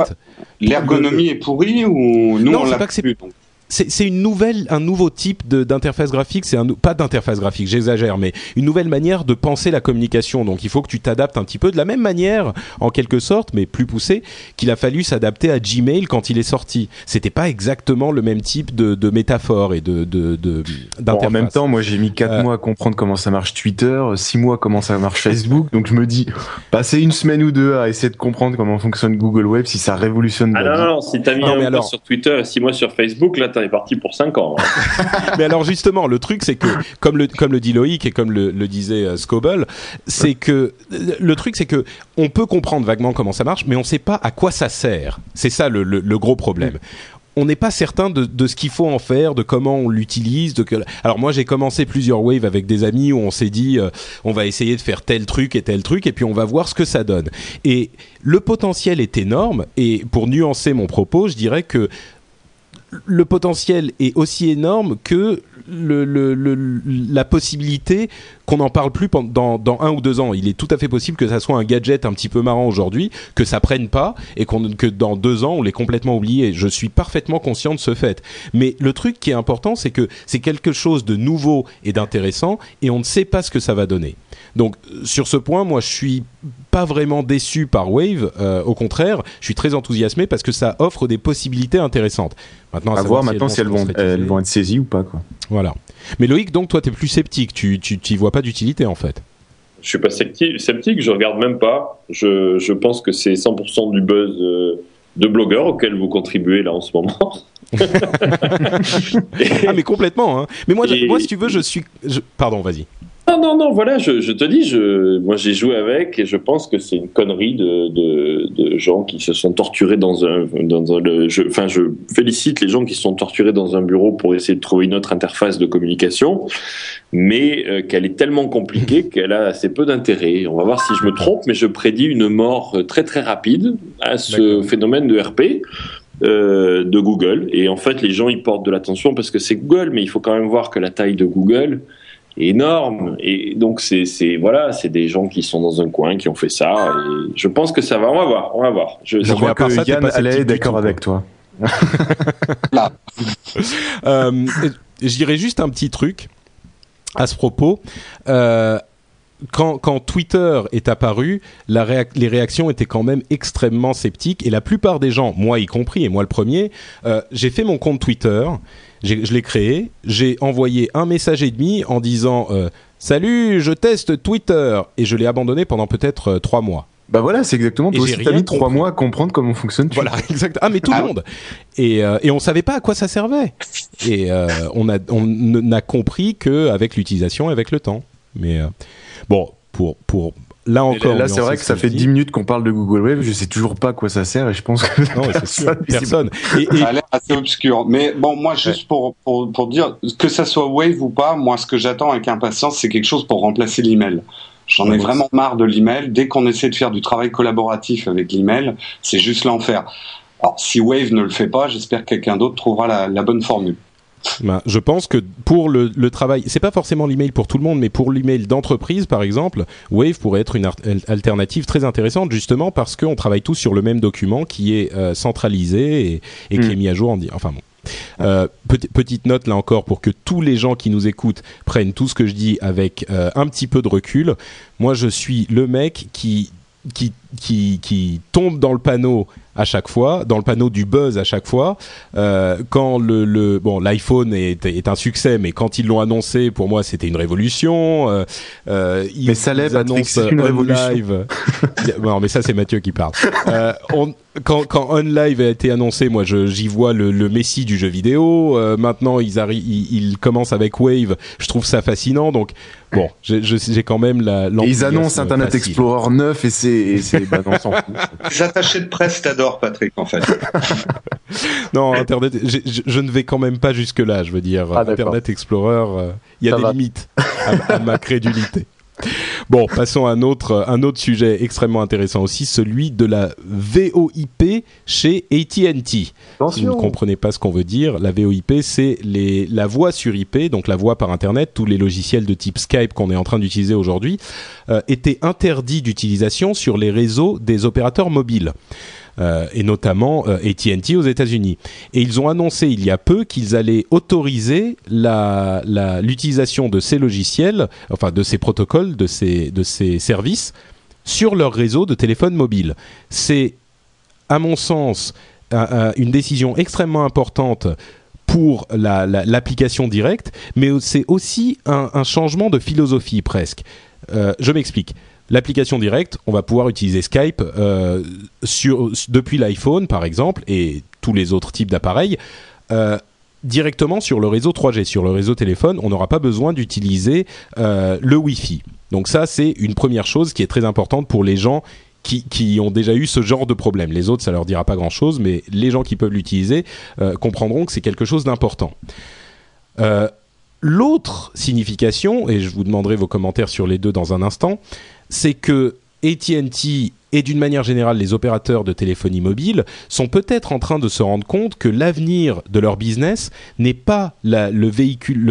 L'ergonomie est pourrie ou nous Non, on l'a pas que c'est- plus donc c'est une nouvelle, un nouveau type d'interface graphique. C'est un pas d'interface graphique, j'exagère, mais une nouvelle manière de penser la communication. Donc il faut que tu t'adaptes un petit peu de la même manière, en quelque sorte, mais plus poussé, qu'il a fallu s'adapter à Gmail quand il est sorti. C'était pas exactement le même type de, de métaphore et de d'interface. Bon, en même temps, moi j'ai mis 4 euh, mois à comprendre comment ça marche Twitter, 6 mois comment ça marche Facebook. donc je me dis, passer une semaine ou deux à essayer de comprendre comment fonctionne Google Web, si ça révolutionne. Ah non, non, si t'as mis un mois sur Twitter et 6 mois sur Facebook, là t'es parti pour 5 ans. Hein. mais alors justement, le truc c'est que, comme le, comme le dit Loïc et comme le, le disait euh, Scoble, c'est que le truc c'est que on peut comprendre vaguement comment ça marche, mais on sait pas à quoi ça sert. C'est ça le, le, gros problème on n'est pas certain de, de ce qu'il faut en faire, de comment on l'utilise. De Alors moi j'ai commencé plusieurs waves avec des amis où on s'est dit euh, on va essayer de faire tel truc et tel truc et puis on va voir ce que ça donne. Et le potentiel est énorme et pour nuancer mon propos, je dirais que le potentiel est aussi énorme que la possibilité qu'on n'en parle plus dans, un ou deux ans. Il est tout à fait possible que ça soit un gadget un petit peu marrant aujourd'hui, que ça prenne pas et que dans deux ans on l'ait complètement oublié. Je suis parfaitement conscient de ce fait. Mais le truc qui est important, c'est que c'est quelque chose de nouveau et d'intéressant et on ne sait pas ce que ça va donner. Donc sur ce point, moi je suis pas vraiment déçu par Wave. Euh, au contraire, je suis très enthousiasmé parce que ça offre des possibilités intéressantes. Maintenant, à, voir maintenant si elles vont, elles vont être saisies ou pas quoi. Voilà. Mais Loïc, donc toi, tu es plus sceptique. Tu tu vois pas d'utilité en fait. Je suis pas sceptique, sceptique je regarde même pas. Je, je pense que c'est 100% du buzz euh, de blogueurs auquel vous contribuez là en ce moment. ah mais complètement. Hein. Mais moi, moi, si tu veux, je suis. Pardon, vas-y. Non, non, non, voilà, je, je te dis, je, moi j'ai joué avec et je pense que c'est une connerie de, de, de, gens qui se sont torturés dans un. Dans un le, je, enfin, je félicite les gens qui se sont torturés dans un bureau pour essayer de trouver une autre interface de communication, mais euh, qu'elle est tellement compliquée qu'elle a assez peu d'intérêt. On va voir si je me trompe, mais je prédis une mort très très rapide à ce phénomène de RP. Euh, de Google et en fait les gens ils portent de l'attention parce que c'est Google mais il faut quand même voir que la taille de Google énorme. Et donc c'est c'est voilà, c'est des gens qui sont dans un coin qui ont fait ça. Et je pense que ça va. On va voir. On va voir. Je, je crois que ça, Yann allait d'accord avec toi. Là. euh, J'irai juste un petit truc à ce propos. Euh, quand, quand, Twitter est apparu, la les réactions étaient quand même extrêmement sceptiques et la plupart des gens, moi y compris et moi le premier, euh, j'ai fait mon compte Twitter je l'ai créé, j'ai envoyé un message et demi en disant euh, Salut, je teste Twitter et je l'ai abandonné pendant peut-être euh, trois mois. Bah voilà, c'est exactement. Toi aussi, t'as mis trois mois à comprendre comment fonctionne. Voilà, exact. Ah mais tout le ah monde. Et euh, et on savait pas à quoi ça servait. Et on a on n'a compris que avec l'utilisation, et avec le temps. Mais bon, pour pour là encore. Là, c'est vrai que ça fait 10 minutes qu'on parle de Google Wave. Je sais toujours pas à quoi ça sert et je pense que non, c'est sûr, personne. Et, Ça a l'air assez obscur. Mais bon, moi, juste pour, pour, pour dire que ça soit Wave ou pas, moi, ce que j'attends avec impatience, c'est quelque chose pour remplacer l'email. J'en ai vraiment marre de l'email. Dès qu'on essaie de faire du travail collaboratif avec l'email, c'est juste l'enfer. Alors, si Wave ne le fait pas, j'espère que quelqu'un d'autre trouvera la, la bonne formule. Ben, je pense que pour le, le travail, c'est pas forcément l'email pour tout le monde, mais pour l'email d'entreprise, par exemple, Wave pourrait être une alternative très intéressante, justement parce qu'on travaille tous sur le même document qui est euh, centralisé et, et qui mm. est mis à jour en enfin bon. Euh, petite note là encore pour que tous les gens qui nous écoutent prennent tout ce que je dis avec euh, un petit peu de recul. Moi, je suis le mec qui qui, qui, qui tombe dans le panneau à chaque fois, dans le panneau du buzz à chaque fois. Euh, quand le, le bon l'iPhone est, est, un succès, mais quand ils l'ont annoncé, pour moi c'était une révolution. Euh, euh, ils, mais ça l'est, c'est une révolution. Live. non, mais ça c'est Mathieu qui parle. Euh, on, quand, quand On Live a été annoncé, moi j'y vois le, le, messie du jeu vidéo. Euh, maintenant ils, ils, ils commencent avec Wave. Je trouve ça fascinant. Donc bon, j'ai quand même la. ils annoncent Internet Explorer 9 et c'est bah non, s'en fout. Les attachés de presse t'adorent, Patrick, en fait. non, Internet, je, ne vais quand même pas jusque là. Je veux dire, ah, Internet Explorer, euh, il y a des limites à, à ma crédulité. Bon, passons à un autre, un autre sujet extrêmement intéressant aussi, celui de la VoIP chez AT&T. Si vous ne comprenez pas ce qu'on veut dire, la VoIP, c'est la voix sur IP, donc la voix par Internet. Tous les logiciels de type Skype qu'on est en train d'utiliser aujourd'hui euh, étaient interdits d'utilisation sur les réseaux des opérateurs mobiles. Et notamment AT&T aux États-Unis. Et ils ont annoncé il y a peu qu'ils allaient autoriser l'utilisation de ces logiciels, enfin de ces protocoles, de ces, de ces services sur leur réseau de téléphone mobile. C'est, à mon sens, une décision extrêmement importante pour l'application directe, mais c'est aussi un, changement de philosophie presque. Euh, je m'explique. L'application directe, on va pouvoir utiliser Skype euh, depuis l'iPhone par exemple et tous les autres types d'appareils. Euh, directement sur le réseau 3G, sur le réseau téléphone, on n'aura pas besoin d'utiliser le Wi-Fi. Donc ça, c'est une première chose qui est très importante pour les gens qui, ont déjà eu ce genre de problème. Les autres, ça leur dira pas grand-chose, mais les gens qui peuvent l'utiliser euh, comprendront que c'est quelque chose d'important. Euh, l'autre signification, et je vous demanderai vos commentaires sur les deux dans un instant, c'est que AT&T et d'une manière générale les opérateurs de téléphonie mobile sont peut-être en train de se rendre compte que l'avenir de leur business n'est pas le,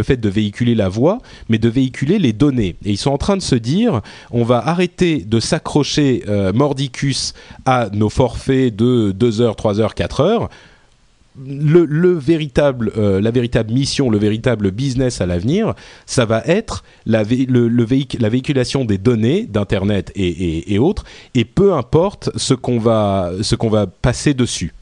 fait de véhiculer la voix, mais de véhiculer les données. Et ils sont en train de se dire, on va arrêter de s'accrocher euh, mordicus à nos forfaits de 2 heures, 3 heures, 4 heures le, véritable, euh, la véritable mission, le véritable business à l'avenir, ça va être la, la véhiculation des données d'internet et, autres, et peu importe ce qu'on va, ce qu'on va passer dessus.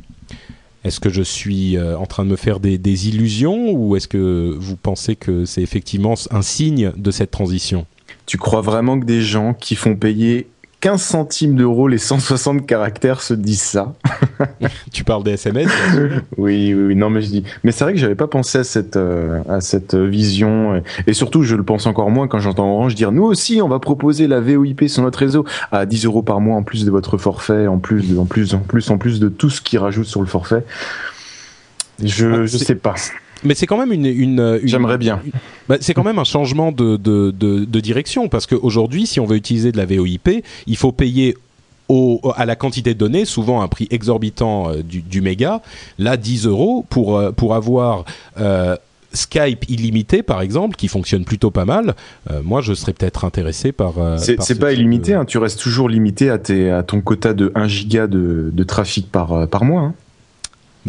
Est-ce que je suis euh, en train de me faire des, des illusions ou est-ce que vous pensez que c'est effectivement un signe de cette transition? Tu crois vraiment que des gens qui font payer 15 centimes d'euros les 160 caractères se disent ça. tu parles des SMS oui, oui, oui, non, mais je dis. Mais c'est vrai que j'avais pas pensé à cette euh, à cette vision et surtout je le pense encore moins quand j'entends Orange dire nous aussi on va proposer la VoIP sur notre réseau à 10 euros par mois en plus de votre forfait, en plus de, en plus en plus en plus de tout ce qui rajoute sur le forfait. Je ah, je sais pas mais c'est quand même une. une, J'aimerais bien. Bah, c'est quand même un changement de, de, de, de direction parce qu'aujourd'hui, si on veut utiliser de la VoIP, il faut payer au, à la quantité de données, souvent un prix exorbitant euh, du, du, méga. Là, 10 euros pour, euh, pour avoir. Euh, Skype illimité, par exemple, qui fonctionne plutôt pas mal, moi je serais peut-être intéressé par. c'est pas illimité, hein, tu restes toujours limité à, tes, à ton quota de 1 giga de, de trafic par, par mois. Hein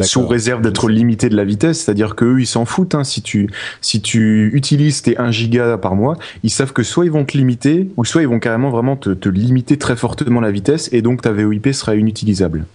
sous réserve d'être limité de la vitesse, c'est-à-dire qu'eux ils s'en foutent. Hein, si tu si tu utilises tes 1 giga par mois, ils savent que soit ils vont te limiter, ou soit ils vont carrément vraiment te, te limiter très fortement la vitesse, et donc ta VoIP sera inutilisable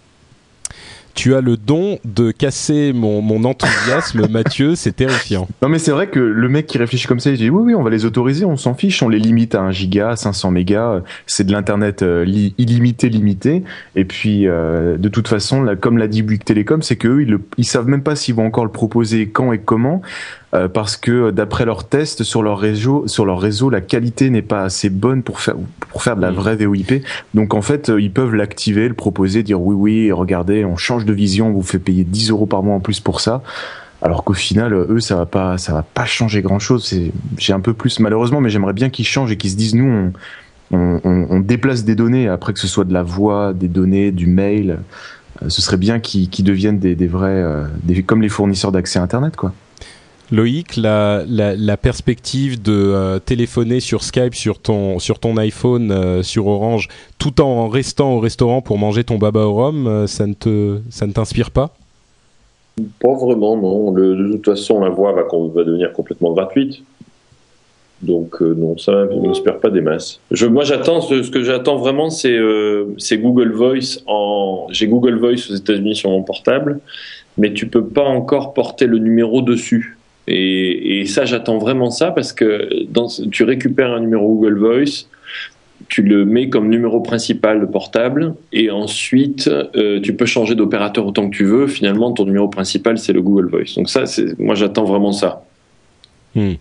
tu as le don de casser mon, mon enthousiasme, Mathieu, c'est terrifiant. Non mais c'est vrai que le mec qui réfléchit comme ça, il dit oui oui on va les autoriser, on s'en fiche, on les limite à 1 giga, 500 mégas, c'est de l'internet euh, illimité limité. Et puis euh, de toute façon, là, comme l'a dit Bouygues Télécom, c'est qu'eux ils, ils savent même pas s'ils vont encore le proposer quand et comment. Euh, parce que d'après leurs tests sur leur réseau, sur leur réseau, la qualité n'est pas assez bonne pour faire pour faire de la mm. vraie VoIP. Donc en fait, euh, ils peuvent l'activer, le proposer, dire oui oui, regardez, on change de vision, on vous fait payer 10 euros par mois en plus pour ça. Alors qu'au final, eux, ça va pas, ça va pas changer grand chose. J'ai un peu plus malheureusement, mais j'aimerais bien qu'ils changent et qu'ils se disent nous, on, on, on, déplace des données après que ce soit de la voix, des données, du mail. Euh, ce serait bien qu'ils, qu'ils deviennent des, des vrais, des, comme les fournisseurs d'accès Internet, quoi. Loïc, la, perspective de euh, téléphoner sur Skype sur ton, iPhone, euh, sur Orange, tout en restant au restaurant pour manger ton baba au rhum, euh, ça ne te, ne t'inspire pas? Pas vraiment, non. de toute façon, la voix va, va devenir complètement gratuite. Donc non, ça ne m'inspire pas des masses. Moi, j'attends ce, que j'attends vraiment, c'est Google Voice. J'ai Google Voice aux États-Unis sur mon portable, mais tu peux pas encore porter le numéro dessus. Et, ça, j'attends vraiment ça parce que tu récupères un numéro Google Voice, tu le mets comme numéro principal portable et ensuite euh, tu peux changer d'opérateur autant que tu veux. Finalement, ton numéro principal c'est le Google Voice. Donc ça, moi j'attends vraiment ça. Hmm.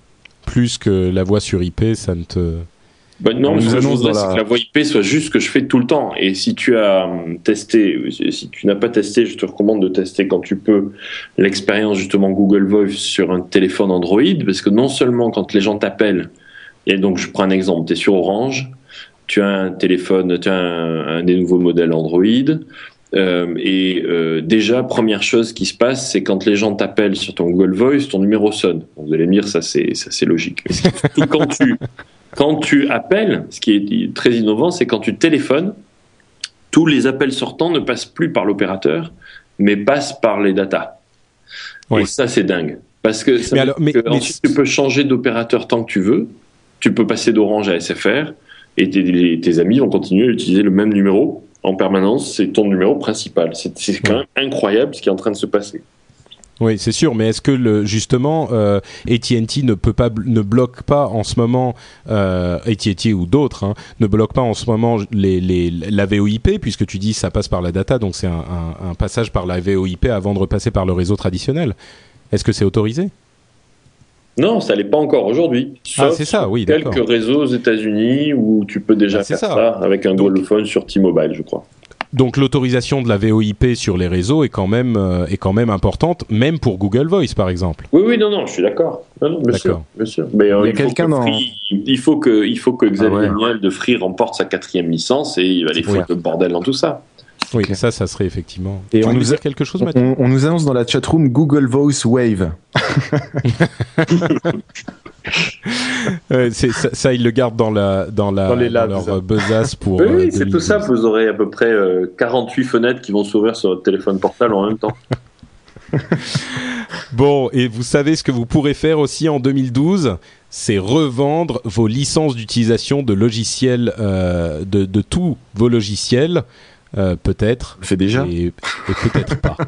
Plus que la voix sur IP, ça ne te bah non, mais ce que je voudrais, c'est que la voix IP soit juste ce que je fais tout le temps. Et si tu as hum, testé, si tu n'as pas testé, je te recommande de tester quand tu peux l'expérience justement Google Voice sur un téléphone Android, parce que non seulement quand les gens t'appellent, et donc je prends un exemple, tu es sur Orange, tu as un téléphone, tu as un, des nouveaux modèles Android, euh, et euh, déjà, première chose qui se passe, c'est quand les gens t'appellent sur ton Google Voice, ton numéro sonne. Vous allez me dire, ça c'est ça c'est logique. Mais quand tu quand tu appelles, ce qui est très innovant, c'est quand tu téléphones, tous les appels sortants ne passent plus par l'opérateur, mais passent par les datas. Et ça, c'est dingue. Parce que, ça mais tu peux changer d'opérateur tant que tu veux. Tu peux passer d'Orange à SFR et tes, amis vont continuer à utiliser le même numéro en permanence. C'est ton numéro principal. C'est quand même incroyable ce qui est en train de se passer. Oui, c'est sûr, mais est-ce que le, justement euh, AT&T ne peut pas ne bloque pas en ce moment euh, AT&T ou d'autres hein, ne bloque pas en ce moment les, les, la VoIP puisque tu dis ça passe par la data donc c'est un, un, un, passage par la VoIP avant de repasser par le réseau traditionnel. Est-ce que c'est autorisé? Non, ça l'est pas encore aujourd'hui. Ah, c'est ça, oui. Quelques réseaux aux États-Unis où tu peux déjà ah, faire ça. avec un Gold sur T-Mobile, je crois. Donc l'autorisation de la VoIP sur les réseaux est quand même euh, est quand même importante, même pour Google Voice par exemple. Oui, oui, non, non, je suis d'accord. bien, sûr, Mais euh, il, faut que Free, il, faut que il faut que Xavier ah de Free remporte sa quatrième licence et il va aller foutre le bordel dans tout ça. Oui, ça, ça serait effectivement. Et on nous a quelque chose, on, on, nous annonce dans la chatroom Google Voice Wave. ça, ça, ils le gardent dans la dans la leur besace pour. Oui, euh, c'est tout ça. Vous aurez à peu près 48 euh, fenêtres qui vont s'ouvrir sur votre téléphone portable en même temps. bon, et vous savez ce que vous pourrez faire aussi en 2012 c'est revendre vos licences d'utilisation de logiciels, euh, de, de tous vos logiciels euh, peut-être. Fait déjà. Et, peut-être pas.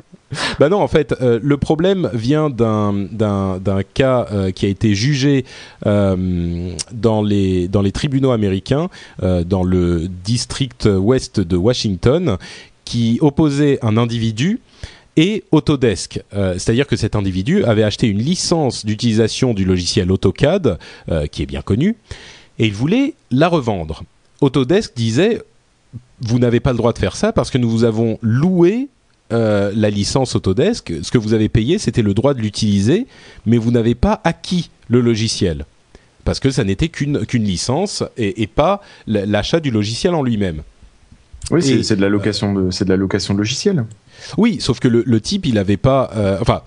Bah non, en fait, euh, le problème vient d'un d'un cas euh, qui a été jugé dans les dans les tribunaux américains, dans le district ouest de Washington, qui opposait un individu et Autodesk. C'est-à-dire que cet individu avait acheté une licence d'utilisation du logiciel AutoCAD, qui est bien connu, et il voulait la revendre. Autodesk disait vous n'avez pas le droit de faire ça parce que nous vous avons loué euh, la licence Autodesk. Ce que vous avez payé, c'était le droit de l'utiliser, mais vous n'avez pas acquis le logiciel parce que ça n'était qu'une qu'une licence et, pas l'achat du logiciel en lui-même. Oui, c'est de la location de c'est de la location de logiciel. Oui, sauf que le, type, il n'avait pas, euh, enfin,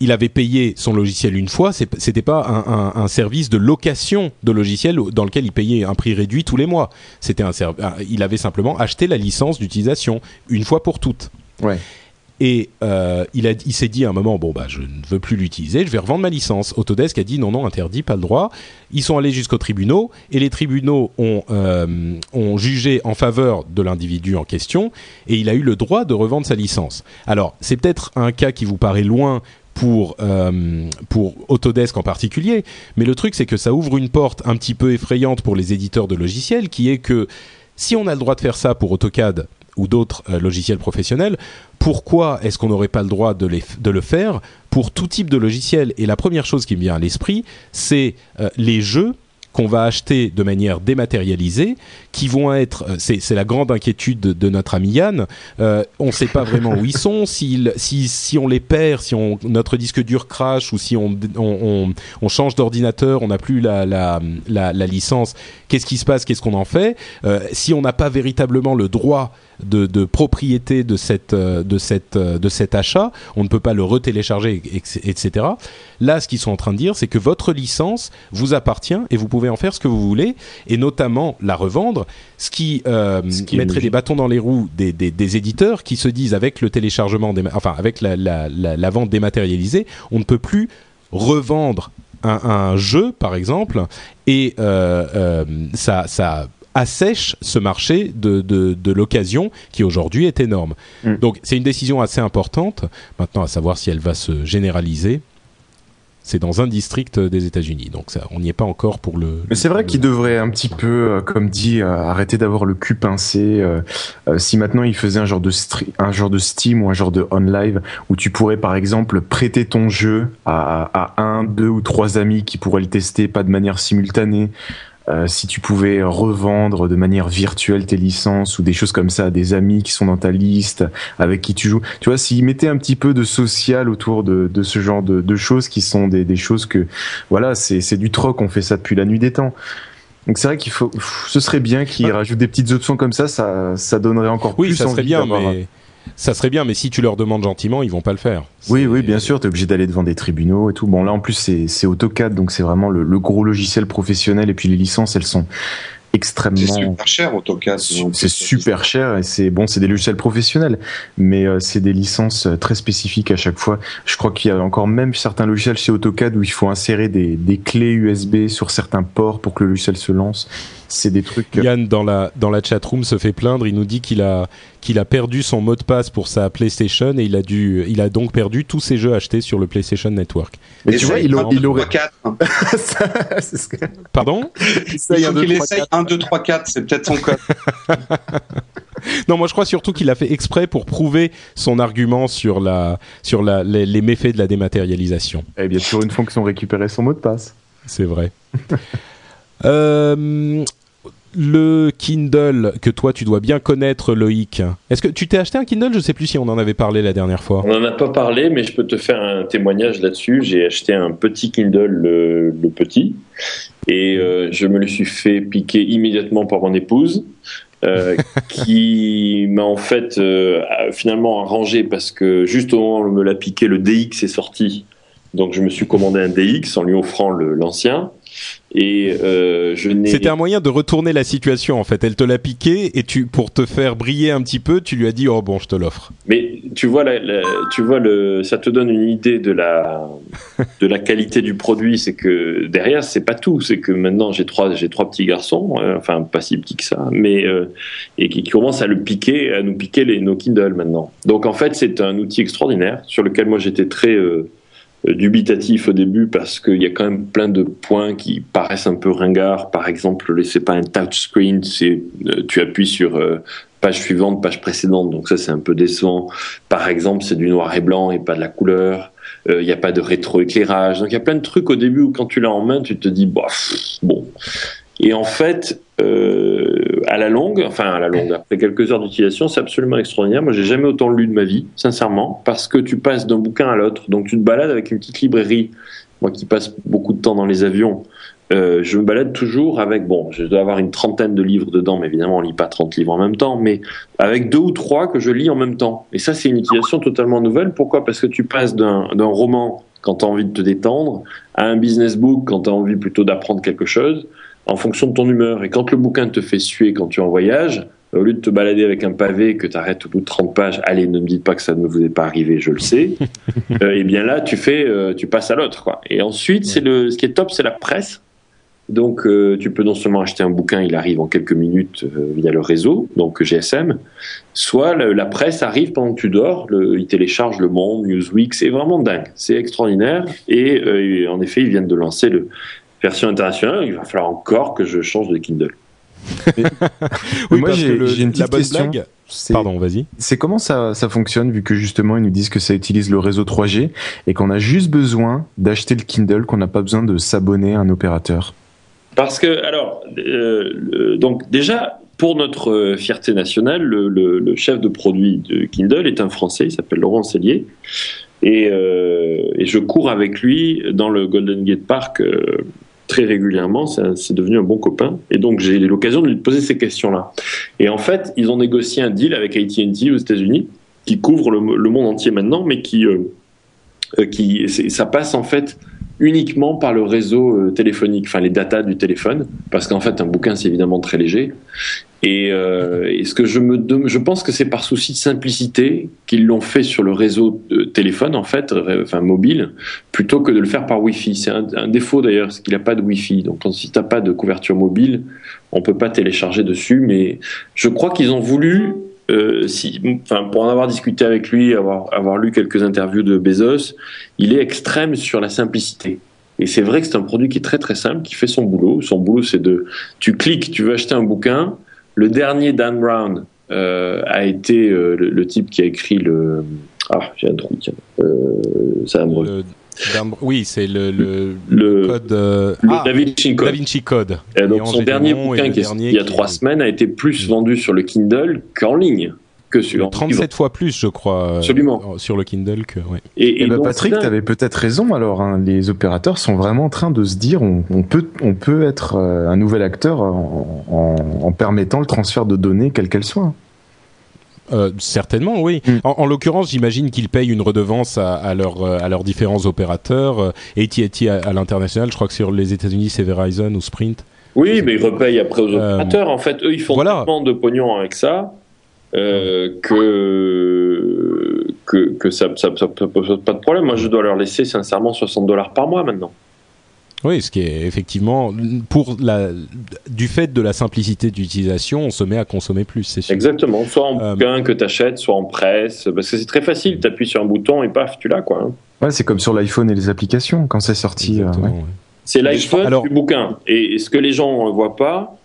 il avait payé son logiciel une fois, c'était pas un, service de location de logiciel dans lequel il payait un prix réduit tous les mois. C'était un il avait simplement acheté la licence d'utilisation une fois pour toutes. Ouais. Et euh, il, a, il s'est dit à un moment, bon bah je ne veux plus l'utiliser, je vais revendre ma licence. Autodesk a dit non non interdit, pas le droit. Ils sont allés jusqu'aux tribunaux et les tribunaux ont, euh, ont jugé en faveur de l'individu en question et il a eu le droit de revendre sa licence. Alors c'est peut-être un cas qui vous paraît loin pour euh, pour Autodesk en particulier, mais le truc c'est que ça ouvre une porte un petit peu effrayante pour les éditeurs de logiciels, qui est que si on a le droit de faire ça pour AutoCAD ou d'autres euh, logiciels professionnels, pourquoi est-ce qu'on n'aurait pas le droit de, le faire pour tout type de logiciel? Et la première chose qui me vient à l'esprit, c'est euh, les jeux qu'on va acheter de manière dématérialisée, qui vont être, euh, c'est, la grande inquiétude de, notre ami Yann, euh, on ne sait pas vraiment où ils sont, si, si, si on les perd, si on, notre disque dur crash ou si on, on, on, change d'ordinateur, on n'a plus la, la, la, la licence, qu'est-ce qui se passe, qu'est-ce qu'on en fait euh, Si on n'a pas véritablement le droit de, de, propriété de cette euh, de cette euh, de cet achat, on ne peut pas le retélécharger, etc. Là, ce qu'ils sont en train de dire, c'est que votre licence vous appartient et vous pouvez en faire ce que vous voulez, et notamment la revendre, ce qui, euh, mettrait des bâtons dans les roues des, des, des, éditeurs qui se disent avec le téléchargement, enfin avec la, la, la, la vente dématérialisée, on ne peut plus revendre un, un, jeu, par exemple, et euh, euh, ça, ça assèche ce marché de, de, de l'occasion qui aujourd'hui est énorme. Mm. Donc c'est une décision assez importante. Maintenant, à savoir si elle va se généraliser. C'est dans un district des États-Unis, donc ça, on n'y est pas encore pour le. Mais c'est vrai qu'il devrait un petit peu, euh, comme dit, euh, arrêter d'avoir le cul pincé. Euh, si maintenant il faisait un genre de un genre de Steam ou un genre de OnLive où tu pourrais par exemple prêter ton jeu à, à un, deux ou trois amis qui pourraient le tester, pas de manière simultanée. Euh, si tu pouvais revendre de manière virtuelle tes licences ou des choses comme ça à des amis qui sont dans ta liste, avec qui tu joues. Tu vois, s'ils mettaient un petit peu de social autour de, de ce genre de, de, choses qui sont des, des choses que, voilà, c'est du troc, on fait ça depuis la nuit des temps. Donc c'est vrai qu'il faut, ce serait bien qu'ils rajoutent des petites options comme ça, ça, ça donnerait encore oui, plus ça serait bien, mais ça serait bien, mais si tu leur demandes gentiment, ils vont pas le faire. Oui, oui, bien sûr, tu es obligé d'aller devant des tribunaux et tout. Bon, là en plus c'est AutoCAD, donc c'est vraiment le, gros logiciel professionnel et puis les licences, elles sont extrêmement. C'est super cher AutoCAD. C'est super cher et c'est bon, c'est des logiciels professionnels, mais euh, c'est des licences euh, très spécifiques à chaque fois. Je crois qu'il y a encore même certains logiciels chez AutoCAD où il faut insérer des, des clés USB sur certains ports pour que le logiciel se lance c'est des trucs. Yann dans la dans la chat room se fait plaindre. Il nous dit qu'il a qu'il a perdu son mot de passe pour sa PlayStation et il a dû il a donc perdu tous ses jeux achetés sur le PlayStation Network. Mais tu vois, il, il aurait 4. Pardon? Il faut qu'il essaye 1 2 3 4, c'est peut-être son code. non, moi je crois surtout qu'il a fait exprès pour prouver son argument sur la sur la, les, les méfaits de la dématérialisation. Et eh bien sûr une fonction récupérer son mot de passe. C'est vrai. euh, le Kindle que toi tu dois bien connaître Loïc. Est-ce que tu t'es acheté un Kindle? Je sais plus si on en avait parlé la dernière fois. On n'en a pas parlé, mais je peux te faire un témoignage là-dessus. J'ai acheté un petit Kindle, le, petit, et euh, je me le suis fait piquer immédiatement par mon épouse. Euh, qui m'a en fait euh, finalement arrangé parce que juste au moment où me l'a piqué, le DX est sorti. Donc je me suis commandé un DX en lui offrant l'ancien. Et euh, je C'était un moyen de retourner la situation en fait. Elle te l'a piqué et tu, pour te faire briller un petit peu, tu lui as dit oh bon, je te l'offre. Mais tu vois, tu vois le, ça te donne une idée de la, de la qualité du produit. C'est que derrière, c'est pas tout. C'est que maintenant j'ai trois, j'ai trois petits garçons, euh, enfin pas si petits que ça, mais euh, et qui, commencent à le piquer, à nous piquer les nos Kindle maintenant. Donc en fait, c'est un outil extraordinaire sur lequel moi j'étais très dubitatif au début parce qu'il y a quand même plein de points qui paraissent un peu ringards. Par exemple, c'est pas un touchscreen, c'est euh, tu appuies sur euh, page suivante, page précédente, donc ça c'est un peu décevant. Par exemple, c'est du noir et blanc et pas de la couleur. Il n'y a pas de rétroéclairage. Donc il y a plein de trucs au début où quand tu l'as en main, tu te dis bah, bon. Et en fait, euh, à la longue, enfin à la longue, après quelques heures d'utilisation, c'est absolument extraordinaire. Moi, j'ai jamais autant lu de ma vie, sincèrement, parce que tu passes d'un bouquin à l'autre. Donc, tu te balades avec une petite librairie. Moi, qui passe beaucoup de temps dans les avions, euh, je me balade toujours avec, bon, je dois avoir une trentaine de livres dedans, mais évidemment, on lit pas 30 livres en même temps, mais avec deux ou trois que je lis en même temps. Et ça, c'est une utilisation totalement nouvelle. Pourquoi? Parce que tu passes d'un roman quand tu as envie de te détendre à un business book quand tu as envie plutôt d'apprendre quelque chose en fonction de ton humeur. Et quand le bouquin te fait suer quand tu es en voyage, au lieu de te balader avec un pavé que tu arrêtes au bout de 30 pages, allez, ne me dites pas que ça ne vous est pas arrivé, je le sais. euh, et bien là, tu fais, euh, tu passes à l'autre. Et ensuite, c'est le, ce qui est top, c'est la presse. Donc, euh, tu peux non seulement acheter un bouquin, il arrive en quelques minutes via le réseau, donc GSM, soit la presse arrive pendant que tu dors, le, il télécharge Le Monde, Newsweek, c'est vraiment dingue, c'est extraordinaire. Et en effet, ils viennent de lancer le, version internationale, il va falloir encore que je change de Kindle. oui, moi j'ai une petite question. Pardon, vas-y. C'est comment ça, ça fonctionne vu que justement ils nous disent que ça utilise le réseau 3G et qu'on a juste besoin d'acheter le Kindle, qu'on n'a pas besoin de s'abonner à un opérateur? Parce que alors euh, donc déjà pour notre euh, fierté nationale, le, chef de produit de Kindle est un Français, il s'appelle Laurent Cellier. Et, euh, et, je cours avec lui dans le Golden Gate Park très régulièrement, c'est devenu un bon copain. Et donc j'ai eu l'occasion de lui poser ces questions-là. Et en fait, ils ont négocié un deal avec AT&T aux États-Unis qui couvre le, monde entier maintenant, mais qui, euh, euh, qui ça passe en fait uniquement par le réseau euh, téléphonique, enfin les datas du téléphone, parce qu'en fait un bouquin c'est évidemment très léger. Et, euh, ce que je me, je pense que c'est par souci de simplicité qu'ils l'ont fait sur le réseau téléphone en fait, enfin mobile, plutôt que de le faire par Wi-Fi. C'est un, défaut d'ailleurs, c'est qu'il n'a pas de Wi-Fi. Donc si t'as pas de couverture mobile, on peut pas télécharger dessus. Mais je crois qu'ils ont voulu euh, si, enfin, pour en avoir discuté avec lui, avoir, avoir lu quelques interviews de Bezos, il est extrême sur la simplicité. Et c'est vrai que c'est un produit qui est très très simple, qui fait son boulot. Son boulot, c'est de, tu cliques, tu veux acheter un bouquin. Le dernier Dan Brown euh, a été euh, le, type qui a écrit le, ah, j'ai un trou, tiens, ça me oui, c'est le, le, code. Euh, le ah, Da Vinci Code. Et donc son dernier bouquin, qui il y a trois semaines, a été plus vendu sur le Kindle qu'en ligne. Que sur 37 fois plus, je crois. Absolument. Euh, sur le Kindle que. Ouais. Et, et, bah, Patrick, tu avais peut-être raison. Alors, hein, les opérateurs sont vraiment en train de se dire, on, peut, on peut être euh, un nouvel acteur en, en, en, permettant le transfert de données, quelle qu'elle soit. Euh, certainement, oui. Mm. En, l'occurrence, j'imagine qu'ils payent une redevance à, à, euh, à leurs différents opérateurs. AT&T à, à l'international, je crois que sur les États-Unis, c'est Verizon ou Sprint. Oui, mais ils repayent après aux opérateurs. en fait, eux, ils font tellement de pognon avec ça que que, que ça, ça, ça, pose pas de problème. Moi, je dois leur laisser sincèrement 60 dollars par mois maintenant. Oui, ce qui est effectivement pour la du fait de la simplicité d'utilisation, on se met à consommer plus, c'est sûr. Exactement, soit en euh, bouquin que tu achètes, soit en presse, parce que c'est très facile, tu appuies sur un bouton et paf, tu l'as quoi. Hein. Ouais, c'est comme sur l'iPhone et les applications quand c'est sorti. Euh, c'est l'iPhone du bouquin. Et ce que les gens ne voient pas,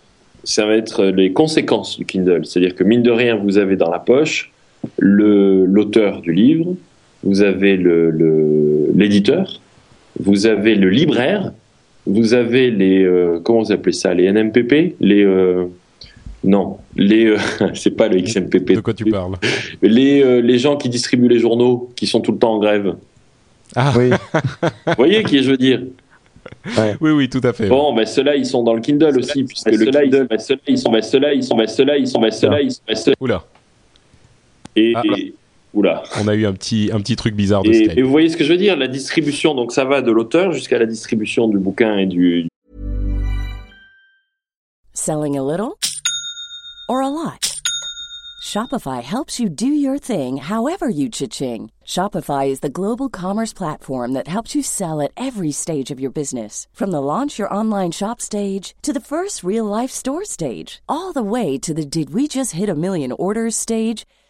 ça va être les conséquences du Kindle. C'est-à-dire que mine de rien, vous avez dans la poche l'auteur du livre, vous avez l'éditeur, le, vous avez le libraire, vous avez les euh, comment vous appelez ça, les NMPP, les euh, non, les euh, c'est pas le XMPP. De quoi tu parles Les les gens qui distribuent les journaux, qui sont tout le temps en grève. Ah oui. vous voyez qui je veux dire Oui, oui, tout à fait. Bon, mais ceux-là, ils sont dans le Kindle aussi, puisque le Kindle, ceux-là, ils sont, ceux-là, ils sont, ceux-là, ils sont, ceux-là, ils sont, Oula. Et, ah. Oula. On a eu un petit, un petit truc bizarre de et, Et vous voyez ce que je veux dire La distribution, donc ça va de l'auteur jusqu'à la distribution du bouquin et du. Selling a little or a lot? Shopify helps you do your thing however you cha-ching. Shopify is the global commerce platform that helps you sell at every stage of your business. From the launch your online shop stage to the first real life store stage, all the way to the did we just hit a million orders stage.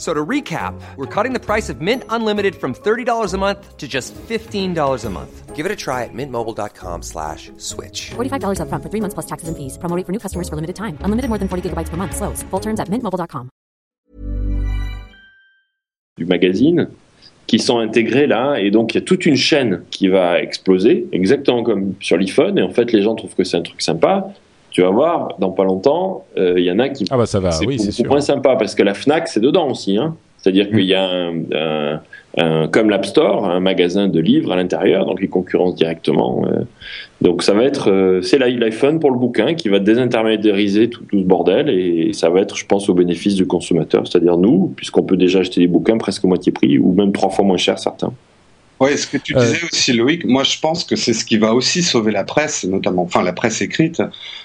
So to recap, we're cutting the price of Mint Unlimited from $30 a month to just $15 a month. Give it a try at mintmobile.com slash switch. $45 up front for three months plus taxes and fees. Promoting for new customers for limited time. Unlimited more than 40 gigabytes per month. Slows. Full terms at mintmobile.com. Du magazine qui sont intégrés là et donc il y a toute une chaîne qui va exploser exactement comme sur l'iPhone et en fait les gens trouvent que c'est un truc sympa tu vas voir, dans pas longtemps, euh, il y en a qui. Ah bah ça va, oui, c'est sûr. moins sympa parce que la Fnac, c'est dedans aussi. Hein. C'est-à-dire mm. qu'il y a un, un, comme l'App Store, un magasin de livres à l'intérieur, donc ils concurrencent directement. Euh. donc ça va être, euh, c'est l'iPhone pour le bouquin qui va désintermédiariser tout, tout, ce bordel et ça va être, je pense, au bénéfice du consommateur, c'est-à-dire nous, puisqu'on peut déjà acheter des bouquins presque moitié prix ou même trois fois moins cher certains. Oui, ce que tu euh, disais aussi, Loïc, moi je pense que c'est ce qui va aussi sauver la presse, notamment, enfin la presse écrite.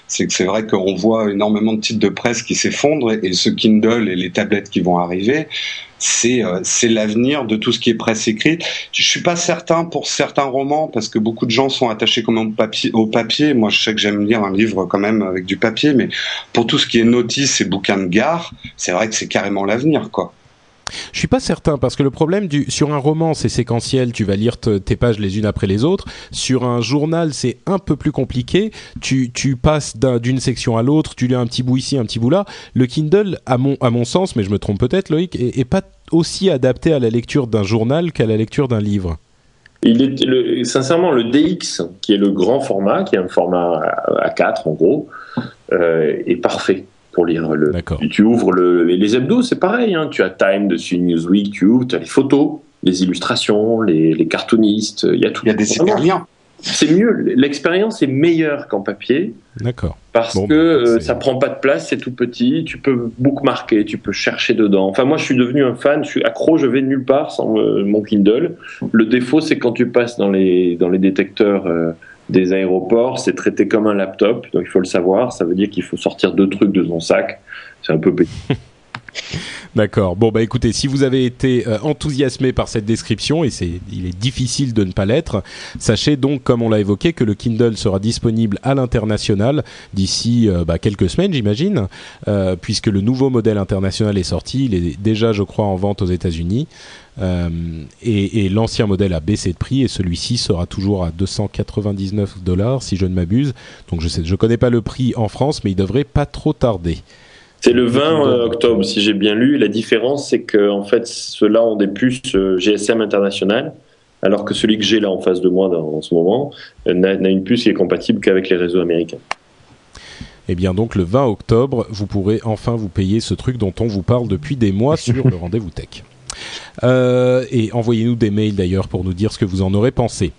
C'est que c'est vrai qu'on voit énormément de titres de presse qui s'effondrent et ce Kindle et les tablettes qui vont arriver, c'est euh, l'avenir de tout ce qui est presse écrite. Je suis pas certain pour certains romans parce que beaucoup de gens sont attachés comme au papier. Au papier. Moi, je sais que j'aime lire un livre quand même avec du papier, mais pour tout ce qui est notices et bouquins de gare, c'est vrai que c'est carrément l'avenir, quoi. Je suis pas certain parce que le problème sur un roman c'est séquentiel, tu vas lire tes pages les unes après les autres. Sur un journal c'est un peu plus compliqué. Tu passes d'une section à l'autre, tu lis un petit bout ici, un petit bout là. Le Kindle, à mon à mon sens, mais je me trompe peut-être, Loïc, est, pas aussi adapté à la lecture d'un journal qu'à la lecture d'un livre. Il est sincèrement le DX qui est le grand format, qui est un format à 4 en gros, euh, est parfait pour lire le. Tu ouvres le, les hebdos, c'est pareil. Hein. Tu as Time dessus, Newsweek, tu ouvres, tu as les photos, les illustrations, les, les cartoonistes, il y a tout. Il y a des super liens. C'est mieux, l'expérience est meilleure qu'en papier. D'accord. Parce que bah, euh, ça prend pas de place, c'est tout petit, tu peux bookmarker, tu peux chercher dedans. Enfin, moi, je suis devenu un fan, je suis accro, je vais nulle part sans euh, mon Kindle. Le défaut, c'est quand tu passes dans les, dans les détecteurs euh, des aéroports, c'est traité comme un laptop, donc il faut le savoir. Ça veut dire qu'il faut sortir deux trucs de son sac. C'est un peu petit. D'accord. Bon bah écoutez, si vous avez été euh, enthousiasmé par cette description et c'est il est difficile de ne pas l'être, sachez donc comme on l'a évoqué que le Kindle sera disponible à l'international d'ici euh, bah, quelques semaines, j'imagine, euh, puisque le nouveau modèle international est sorti, il est déjà je crois en vente aux États-Unis. Et, et l'ancien modèle a baissé de prix et celui-ci sera toujours à 299 dollars si je ne m'abuse. Donc je je connais pas le prix en France, mais il devrait pas trop tarder. C'est le 20 octobre, si j'ai bien lu. La différence, c'est que en fait, ceux-là ont des puces GSM internationales, alors que celui que j'ai là en face de moi en ce moment n'a une puce qui est compatible qu'avec les réseaux américains. Et eh bien donc le 20 octobre, vous pourrez enfin vous payer ce truc dont on vous parle depuis des mois sur le rendez-vous tech. Euh, et envoyez-nous des mails d'ailleurs pour nous dire ce que vous en aurez pensé.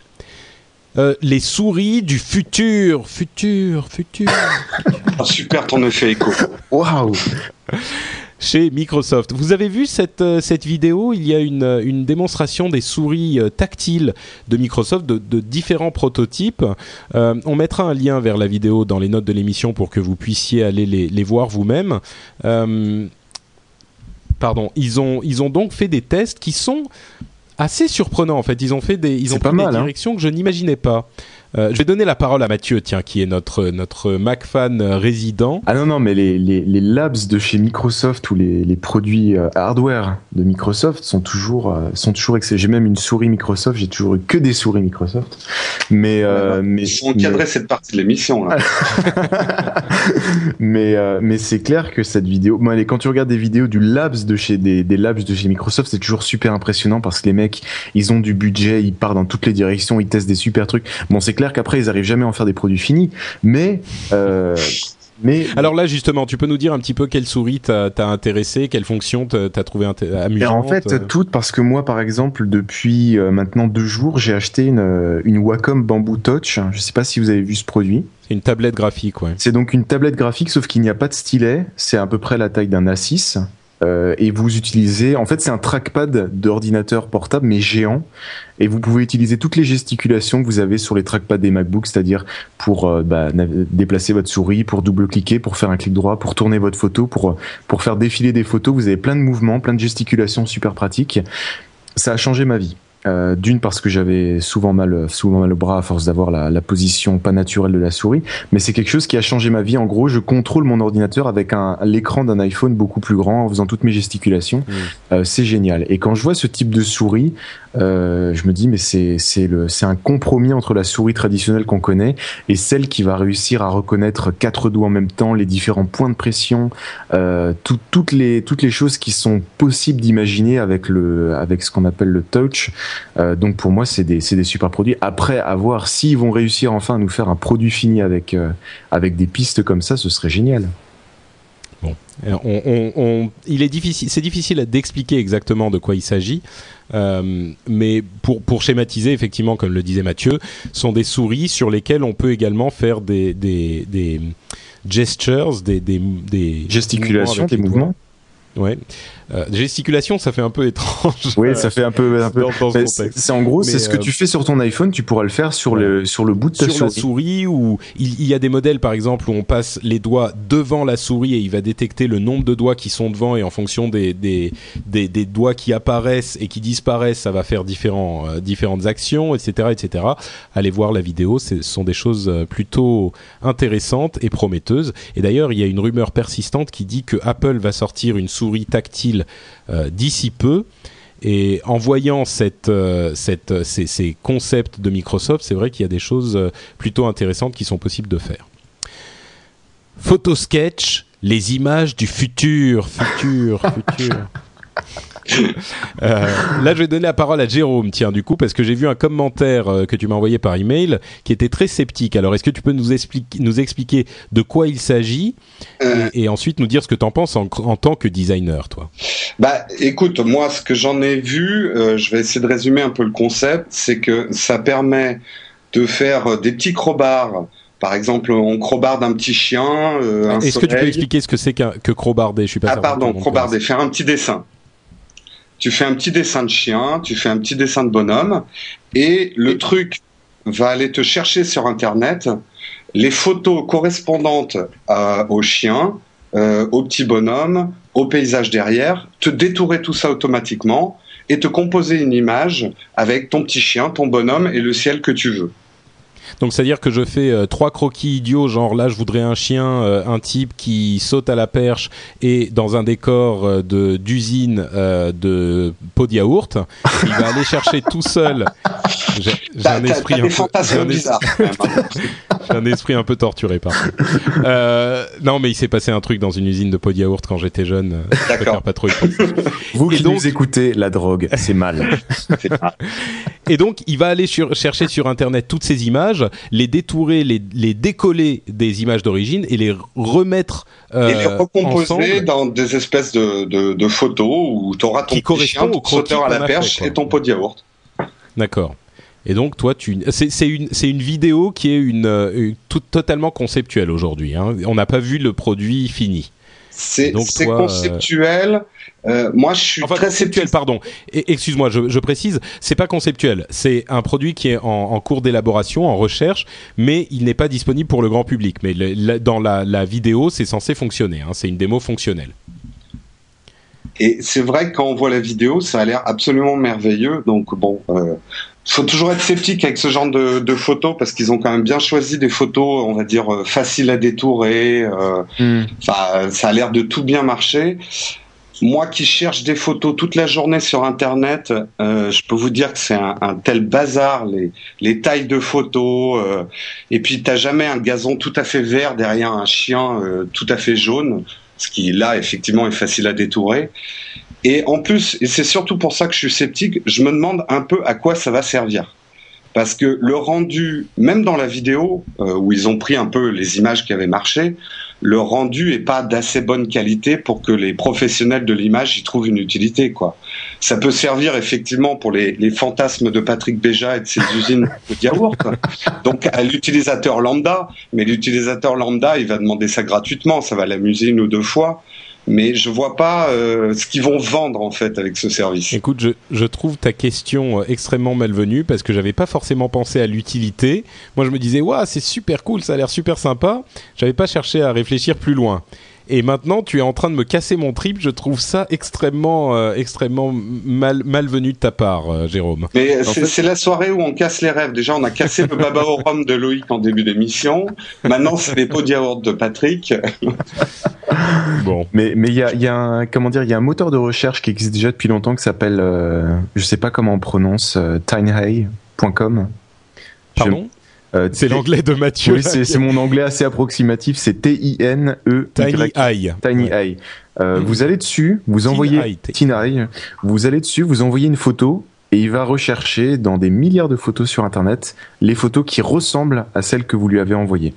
Euh, les souris du futur, futur, futur. Super ton effet écho. Waouh chez Microsoft. Vous avez vu cette, euh, cette vidéo? Il y a une, une démonstration des souris euh, tactiles de Microsoft, de, de différents prototypes. Euh, on mettra un lien vers la vidéo dans les notes de l'émission pour que vous puissiez aller les, les voir vous-même. Euh, pardon, ils ont, ils ont donc fait des tests qui sont assez surprenants en fait. Ils ont fait des, ils ont pris des hein. directions que je n'imaginais pas. Euh, je vais donner la parole à Mathieu, tiens, qui est notre notre Mac fan résident. Ah non non, mais les, les, les labs de chez Microsoft ou les, les produits euh, hardware de Microsoft sont toujours euh, sont toujours excellents. J'ai même une souris Microsoft. J'ai toujours eu que des souris Microsoft. Mais euh, mais on cadrait cette partie de l'émission là. mais mais c'est clair que cette vidéo, bon, allez, quand tu regardes des vidéos du labs de chez des, des labs de chez Microsoft, c'est toujours super impressionnant parce que les mecs, ils ont du budget, ils partent dans toutes les directions, ils testent des super trucs. Bon, c'est clair qu'après ils arrivent jamais à en faire des produits finis, mais euh, mais alors là justement, tu peux nous dire un petit peu quelle souris t'as intéressé, quelle fonction t'as trouvé amusante En fait, euh toutes parce que moi, par exemple, depuis euh, maintenant deux jours, j'ai acheté une, une Wacom Bamboo Touch. Je sais pas si vous avez vu ce produit. C'est une tablette graphique, ouais. C'est donc une tablette graphique, sauf qu'il n'y a pas de stylet. C'est à peu près la taille d'un A6. Euh, et vous utilisez, en fait, c'est un trackpad d'ordinateur portable mais géant, et vous pouvez utiliser toutes les gesticulations que vous avez sur les trackpads des MacBooks, c'est-à-dire pour euh, bah, déplacer votre souris, pour double-cliquer, pour faire un clic droit, pour tourner votre photo, pour pour faire défiler des photos. Vous avez plein de mouvements, plein de gesticulations super pratiques. Ça a changé ma vie. Euh, D'une parce que j'avais souvent mal, souvent mal au bras à force d'avoir la, la, position pas naturelle de la souris, mais c'est quelque chose qui a changé ma vie. En gros, je contrôle mon ordinateur avec un l'écran d'un iPhone beaucoup plus grand en faisant toutes mes gesticulations. Mmh. Euh, c'est génial. Et quand je vois ce type de souris, euh, je me dis mais c'est un compromis entre la souris traditionnelle qu'on connaît et celle qui va réussir à reconnaître quatre doigts en même temps, les différents points de pression, euh, tout, toutes les toutes les choses qui sont possibles d'imaginer avec le avec ce qu'on appelle le touch. Euh, donc pour moi c'est des des super produits. Après à voir s'ils vont réussir enfin à nous faire un produit fini avec euh, avec des pistes comme ça, ce serait génial. Bon, on, on, on, il est difficile, c'est difficile d'expliquer exactement de quoi il s'agit. Euh, mais pour, pour schématiser, effectivement, comme le disait Mathieu, sont des souris sur lesquelles on peut également faire des, des, des gestures, des, des, des gesticulations, des mouvements. Ouais. Euh, gesticulation, ça fait un peu étrange. Oui, ça fait un peu. Un peu c'est en gros, c'est ce que euh, tu fais sur ton iPhone, tu pourras le faire sur ouais. le sur le bout de ta sur souris. la souris. Ou il, il, y a des modèles, par exemple, où on passe les doigts devant la souris et il va détecter le nombre de doigts qui sont devant et en fonction des des, des, des doigts qui apparaissent et qui disparaissent, ça va faire différents euh, différentes actions, etc., etc. Allez voir la vidéo, ce sont des choses plutôt intéressantes et prometteuses. Et d'ailleurs, il y a une rumeur persistante qui dit que Apple va sortir une souris tactile euh, d'ici peu. Et en voyant euh, cette, ces, concepts de Microsoft, c'est vrai qu'il y a des choses euh, plutôt intéressantes qui sont possibles de faire. Photosketch, les images du futur, futur, futur. euh, là, je vais donner la parole à Jérôme, tiens, du coup, parce que j'ai vu un commentaire euh, que tu m'as envoyé par email qui était très sceptique. Alors, est-ce que tu peux nous, expliquer, nous expliquer de quoi il s'agit euh, et, et, ensuite nous dire ce que tu en penses en, en, tant que designer, toi? Bah, écoute, moi, ce que j'en ai vu, euh, je vais essayer de résumer un peu le concept, c'est que ça permet de faire des petits crobards par exemple, on crobarde un petit chien. Euh, Est-ce que tu peux expliquer ce que c'est qu que crobarder? Je suis pas Ah pardon, crobarder, faire un petit dessin. Tu fais un petit dessin de chien, tu fais un petit dessin de bonhomme, et le truc va aller te chercher sur Internet les photos correspondantes euh, au chien, euh, au petit bonhomme, au paysage derrière, te détourer tout ça automatiquement et te composer une image avec ton petit chien, ton bonhomme et le ciel que tu veux. Donc c'est-à-dire que je fais euh, trois croquis idiots, genre là je voudrais un chien, euh, un type qui saute à la perche et dans un décor euh, de d'usine euh, de pot de yaourt. Il va aller chercher tout seul. J'ai un esprit un peu- j'ai un esprit un peu torturé par. Euh, non mais il s'est passé un truc dans une usine de pot de yaourt quand j'étais jeune. Je D'accord. pas trop. Vous Et qui donc- nous écoutez, la drogue, c'est mal. Et donc, il va aller sur- chercher sur Internet toutes ces images, les détourer, les, les décoller des images d'origine et les remettre euh, et les recomposer ensemble. dans des espèces de, de, de photos où tu auras ton Qui petit correspond chien, au sauteur à la perche fait, et ton pot de yaourt. D'accord. Et donc, toi, tu, c'est, une, c'est une vidéo qui est une, euh, une- tout- totalement conceptuelle aujourd'hui. Hein. On n'a pas vu le produit fini. C'est conceptuel. Euh, moi, je suis Enfin, très conceptuel, pardon. Excuse-moi, je, je précise, c'est pas conceptuel. C'est un produit qui est en, en cours d'élaboration, en recherche, mais il n'est pas disponible pour le grand public. Mais le- la- dans la, la vidéo, c'est censé fonctionner. Hein. C'est une démo fonctionnelle. Et c'est vrai que quand on voit la vidéo, ça a l'air absolument merveilleux. Donc bon, euh, faut toujours être sceptique avec ce genre de, de photos parce qu'ils ont quand même bien choisi des photos, on va dire euh, faciles à détourer. euh, Enfin, ça a l'air de tout bien marcher. Moi qui cherche des photos toute la journée sur Internet, euh, je peux vous dire que c'est un, un tel bazar, les, les tailles de photos. euh, et puis, t'as jamais un gazon tout à fait vert derrière un chien tout à fait jaune, ce qui là, effectivement, est facile à détourer. Et en plus, et c'est surtout pour ça que je suis sceptique, je me demande un peu à quoi ça va servir. Parce que le rendu, même dans la vidéo, euh, où ils ont pris un peu les images qui avaient marché, le rendu est pas d'assez bonne qualité pour que les professionnels de l'image y trouvent une utilité. Ça peut servir effectivement pour les, fantasmes de Patrick Béja et de ses usines de yaourt, donc à l'utilisateur lambda, mais l'utilisateur lambda, il va demander ça gratuitement, ça va l'amuser une ou deux fois, mais je vois pas euh, ce qu'ils vont vendre en fait avec ce service. Écoute, je, je trouve ta question euh, extrêmement malvenue parce que j'avais pas forcément pensé à l'utilité. Moi, je me disais, waouh, c'est super cool, ça a l'air super sympa. J'avais pas cherché à réfléchir plus loin. Et maintenant, tu es en train de me casser mon trip. Je trouve ça extrêmement, euh, extrêmement mal, malvenu de ta part, euh, Jérôme. Mais c'est fait- la soirée où on casse les rêves. Déjà, on a cassé le baba au rhum de Loïc en début d'émission. Maintenant, c'est les pots de yaourt de Patrick. Bon. Mais mais il y a, il y a un comment dire il y a un moteur de recherche qui existe déjà depuis longtemps qui s'appelle euh, je sais pas comment on prononce euh, tinyhay.com. Pardon? Euh, C'est l'anglais de Mathieu. Oui, c'est mon anglais assez approximatif, c'est T I N E Tiny Eye. Tiny Ouais. Eye. Euh, Mhm. Vous allez dessus, vous envoyez Eye, t- Teen Eye, vous allez dessus, vous envoyez une photo et il va rechercher dans des milliards de photos sur internet les photos qui ressemblent à celles que vous lui avez envoyées.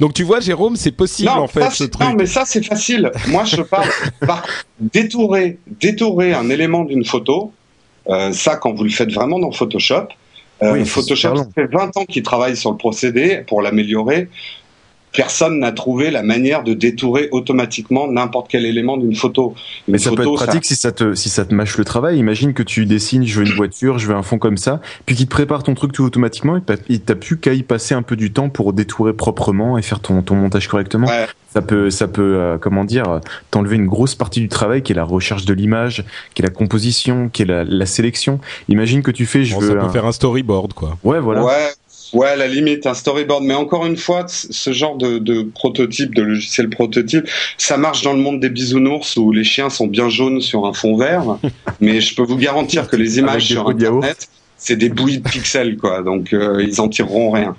Donc tu vois, Jérôme, c'est possible en fait ça, ce truc. non, mais ça, c'est facile. Moi, je parle par détourer, détourer un élément d'une photo. Euh, ça, quand vous le faites vraiment dans Photoshop, euh, Oui, Photoshop, ça fait 20 ans qu'il travaille sur le procédé pour l'améliorer. Personne n'a trouvé la manière de détourer automatiquement n'importe quel élément d'une photo. Une Mais ça peut être pratique si ça te si ça te mâche le travail. Imagine que tu dessines, je veux une voiture, je veux un fond comme ça, puis qu'il te prépare ton truc tout automatiquement et t'as- et t'as plus qu'à y passer un peu du temps pour détourer proprement et faire ton ton montage correctement. Ouais. Ça peut ça peut euh, comment dire t'enlever une grosse partie du travail qui est la recherche de l'image, qui est la composition, qui est la, la sélection. Imagine que tu fais je Bon, veux ça peut un- faire un storyboard quoi. ouais voilà. Ouais, ouais, à la limite, un storyboard. Mais encore une fois, ce genre de, de prototype, de logiciel prototype, ça marche dans le monde des bisounours où les chiens sont bien jaunes sur un fond vert. mais je peux vous garantir que les images sur. Internet, c'est des bouilles de pixels, quoi. Donc, euh, ils en tireront rien.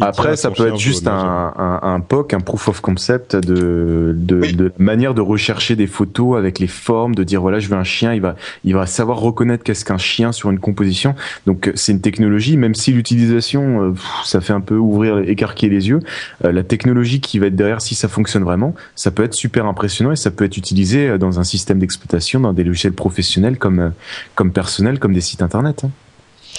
Après, ça peut être juste un, un, un POC, un proof of concept de, de, Oui. de manière de rechercher des photos avec les formes, de dire voilà, je veux un chien, il va, il va savoir reconnaître qu'est-ce qu'un chien sur une composition. Donc, euh, c'est une technologie, même si l'utilisation, euh, ça fait un peu ouvrir, écarquer les yeux, euh, la technologie qui va être derrière, si ça fonctionne vraiment, ça peut être super impressionnant et ça peut être utilisé dans un système d'exploitation, dans des logiciels professionnels comme, comme personnels, comme des sites internet.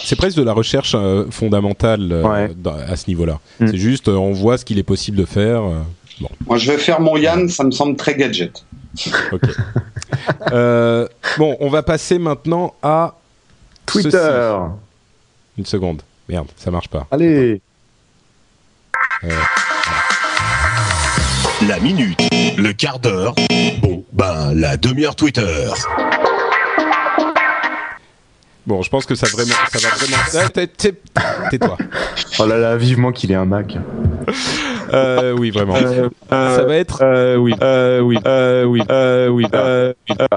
C'est presque de la recherche euh, fondamentale euh, Ouais. à ce niveau-là. Mm. C'est juste, euh, on voit ce qu'il est possible de faire. euh, bon, Moi, je vais faire mon Yann, ça me semble très gadget. ok. Euh, bon, on va passer maintenant à Twitter ceci. Une seconde. Merde, ça marche pas. Allez La minute, le quart d'heure, bon, ben, la demi-heure Twitter. Bon, je pense que ça vraiment, ça va vraiment. Ah, Tais-toi. Oh là là, vivement qu'il ait un Mac. Euh, oui, vraiment. ça va être. Euh, oui. Euh, oui. Euh, oui. Euh, oui. Euh, oui. Euh,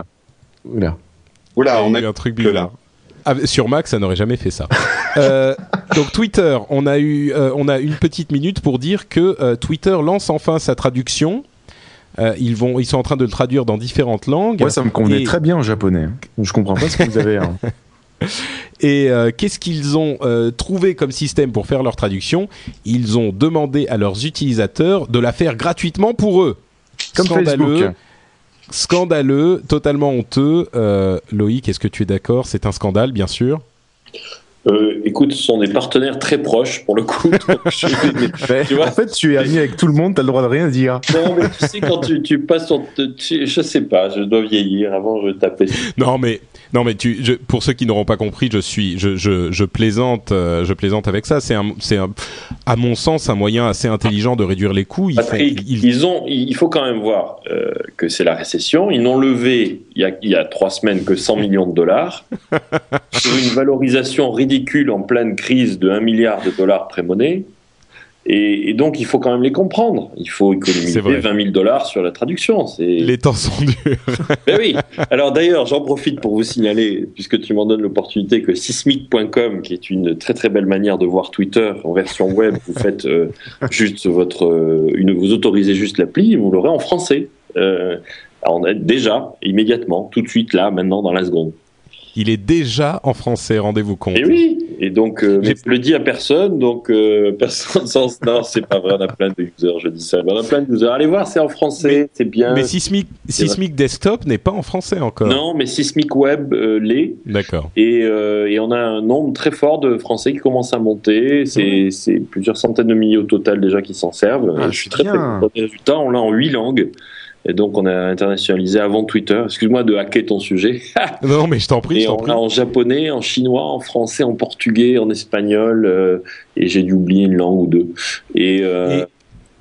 Oula. Oula, on a eu un truc bizarre. Ah, sur Mac, ça n'aurait jamais fait ça. Euh, donc Twitter, on a eu, euh, on a une petite minute pour dire que euh, Twitter lance enfin sa traduction. Euh, ils vont, ils sont en train de le traduire dans différentes langues. Moi, ça me convenait Et- très bien en japonais. Je comprends pas ce que vous avez. hein. Et euh, qu'est-ce qu'ils ont euh, trouvé comme système pour faire leur traduction? Ils ont demandé à leurs utilisateurs de la faire gratuitement pour eux. Comme Scandaleux. Facebook. Scandaleux, totalement honteux. Euh, Loïc, est-ce que tu es d'accord? C'est un scandale, bien sûr. Euh, écoute, ce sont des partenaires très proches pour le coup. donc je- Ouais. Tu vois en fait, tu es ami avec tout le monde, t'as le droit de rien dire. Non, mais tu sais, quand tu, tu passes ton. tu- je sais pas, je dois vieillir. Avant, je tapais. Non, mais non, mais tu, je, pour ceux qui n'auront pas compris, je suis, je, je, je plaisante, euh, je plaisante avec ça. C'est un, c'est un, à mon sens, un moyen assez intelligent de réduire les coûts. Ils font- Patrick, ils- ils ont, il faut quand même voir euh, que c'est la récession. Ils n'ont levé il y, a, il y a trois semaines que 100 millions de dollars sur une valorisation ridicule en pleine crise de 1 milliard de dollars pré-monnaie. Et, et donc, il faut quand même les comprendre. Il faut économiser C'est vrai. 20 000 dollars sur la traduction. Les temps sont durs. Ben oui. Alors d'ailleurs, j'en profite pour vous signaler, puisque tu m'en donnes l'opportunité, que sismic.com, qui est une très très belle manière de voir Twitter en version web, vous faites euh, juste votre, euh, une, vous autorisez juste l'appli, et vous l'aurez en français. Euh, alors, on a déjà, immédiatement, tout de suite là, maintenant, dans la seconde. Il est déjà en français, rendez-vous compte. Et oui. Et donc, euh, mais je le dis à personne, donc euh, personne sans. Non, c'est pas vrai. On a plein de users. Je dis ça. On a plein de users. Allez voir, c'est en français, c'est bien. Mais Sismic, Sismic Desktop n'est pas en français encore. Non, mais Sismic Web euh, l'est. D'accord. Et, euh, et on a un nombre très fort de Français qui commencent à monter. C'est c'est plusieurs centaines de milliers au total déjà qui s'en servent. Ah, je suis très très content des résultats. On l'a en huit langues. Et donc on a internationalisé avant Twitter. Excuse-moi de hacker ton sujet. Non, mais je t'en prie, je et t'en on l'a en japonais, en chinois, en français, en portugais, en espagnol. euh, et j'ai dû oublier une langue ou deux. Et, euh,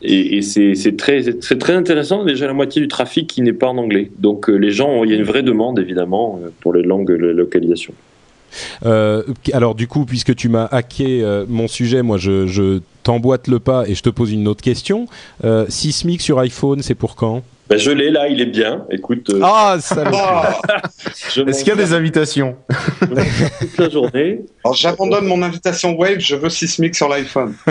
et, et c'est c'est très, très intéressant. Déjà la moitié du trafic qui n'est pas en anglais. Donc euh, les gens, il y a une vraie demande évidemment pour les langues, la localisation. Euh, alors du coup, puisque tu m'as hacké euh, mon sujet, moi je, je t'emboîte le pas et je te pose une autre question. Euh, Sismic sur iPhone, c'est pour quand? Ben, je l'ai là, il est bien. Écoute, euh, Ah, salaud Ah Est-ce qu'il y a des invitations toute la journée Alors j'abandonne mon invitation Wave, je veux Sismic sur l'iPhone.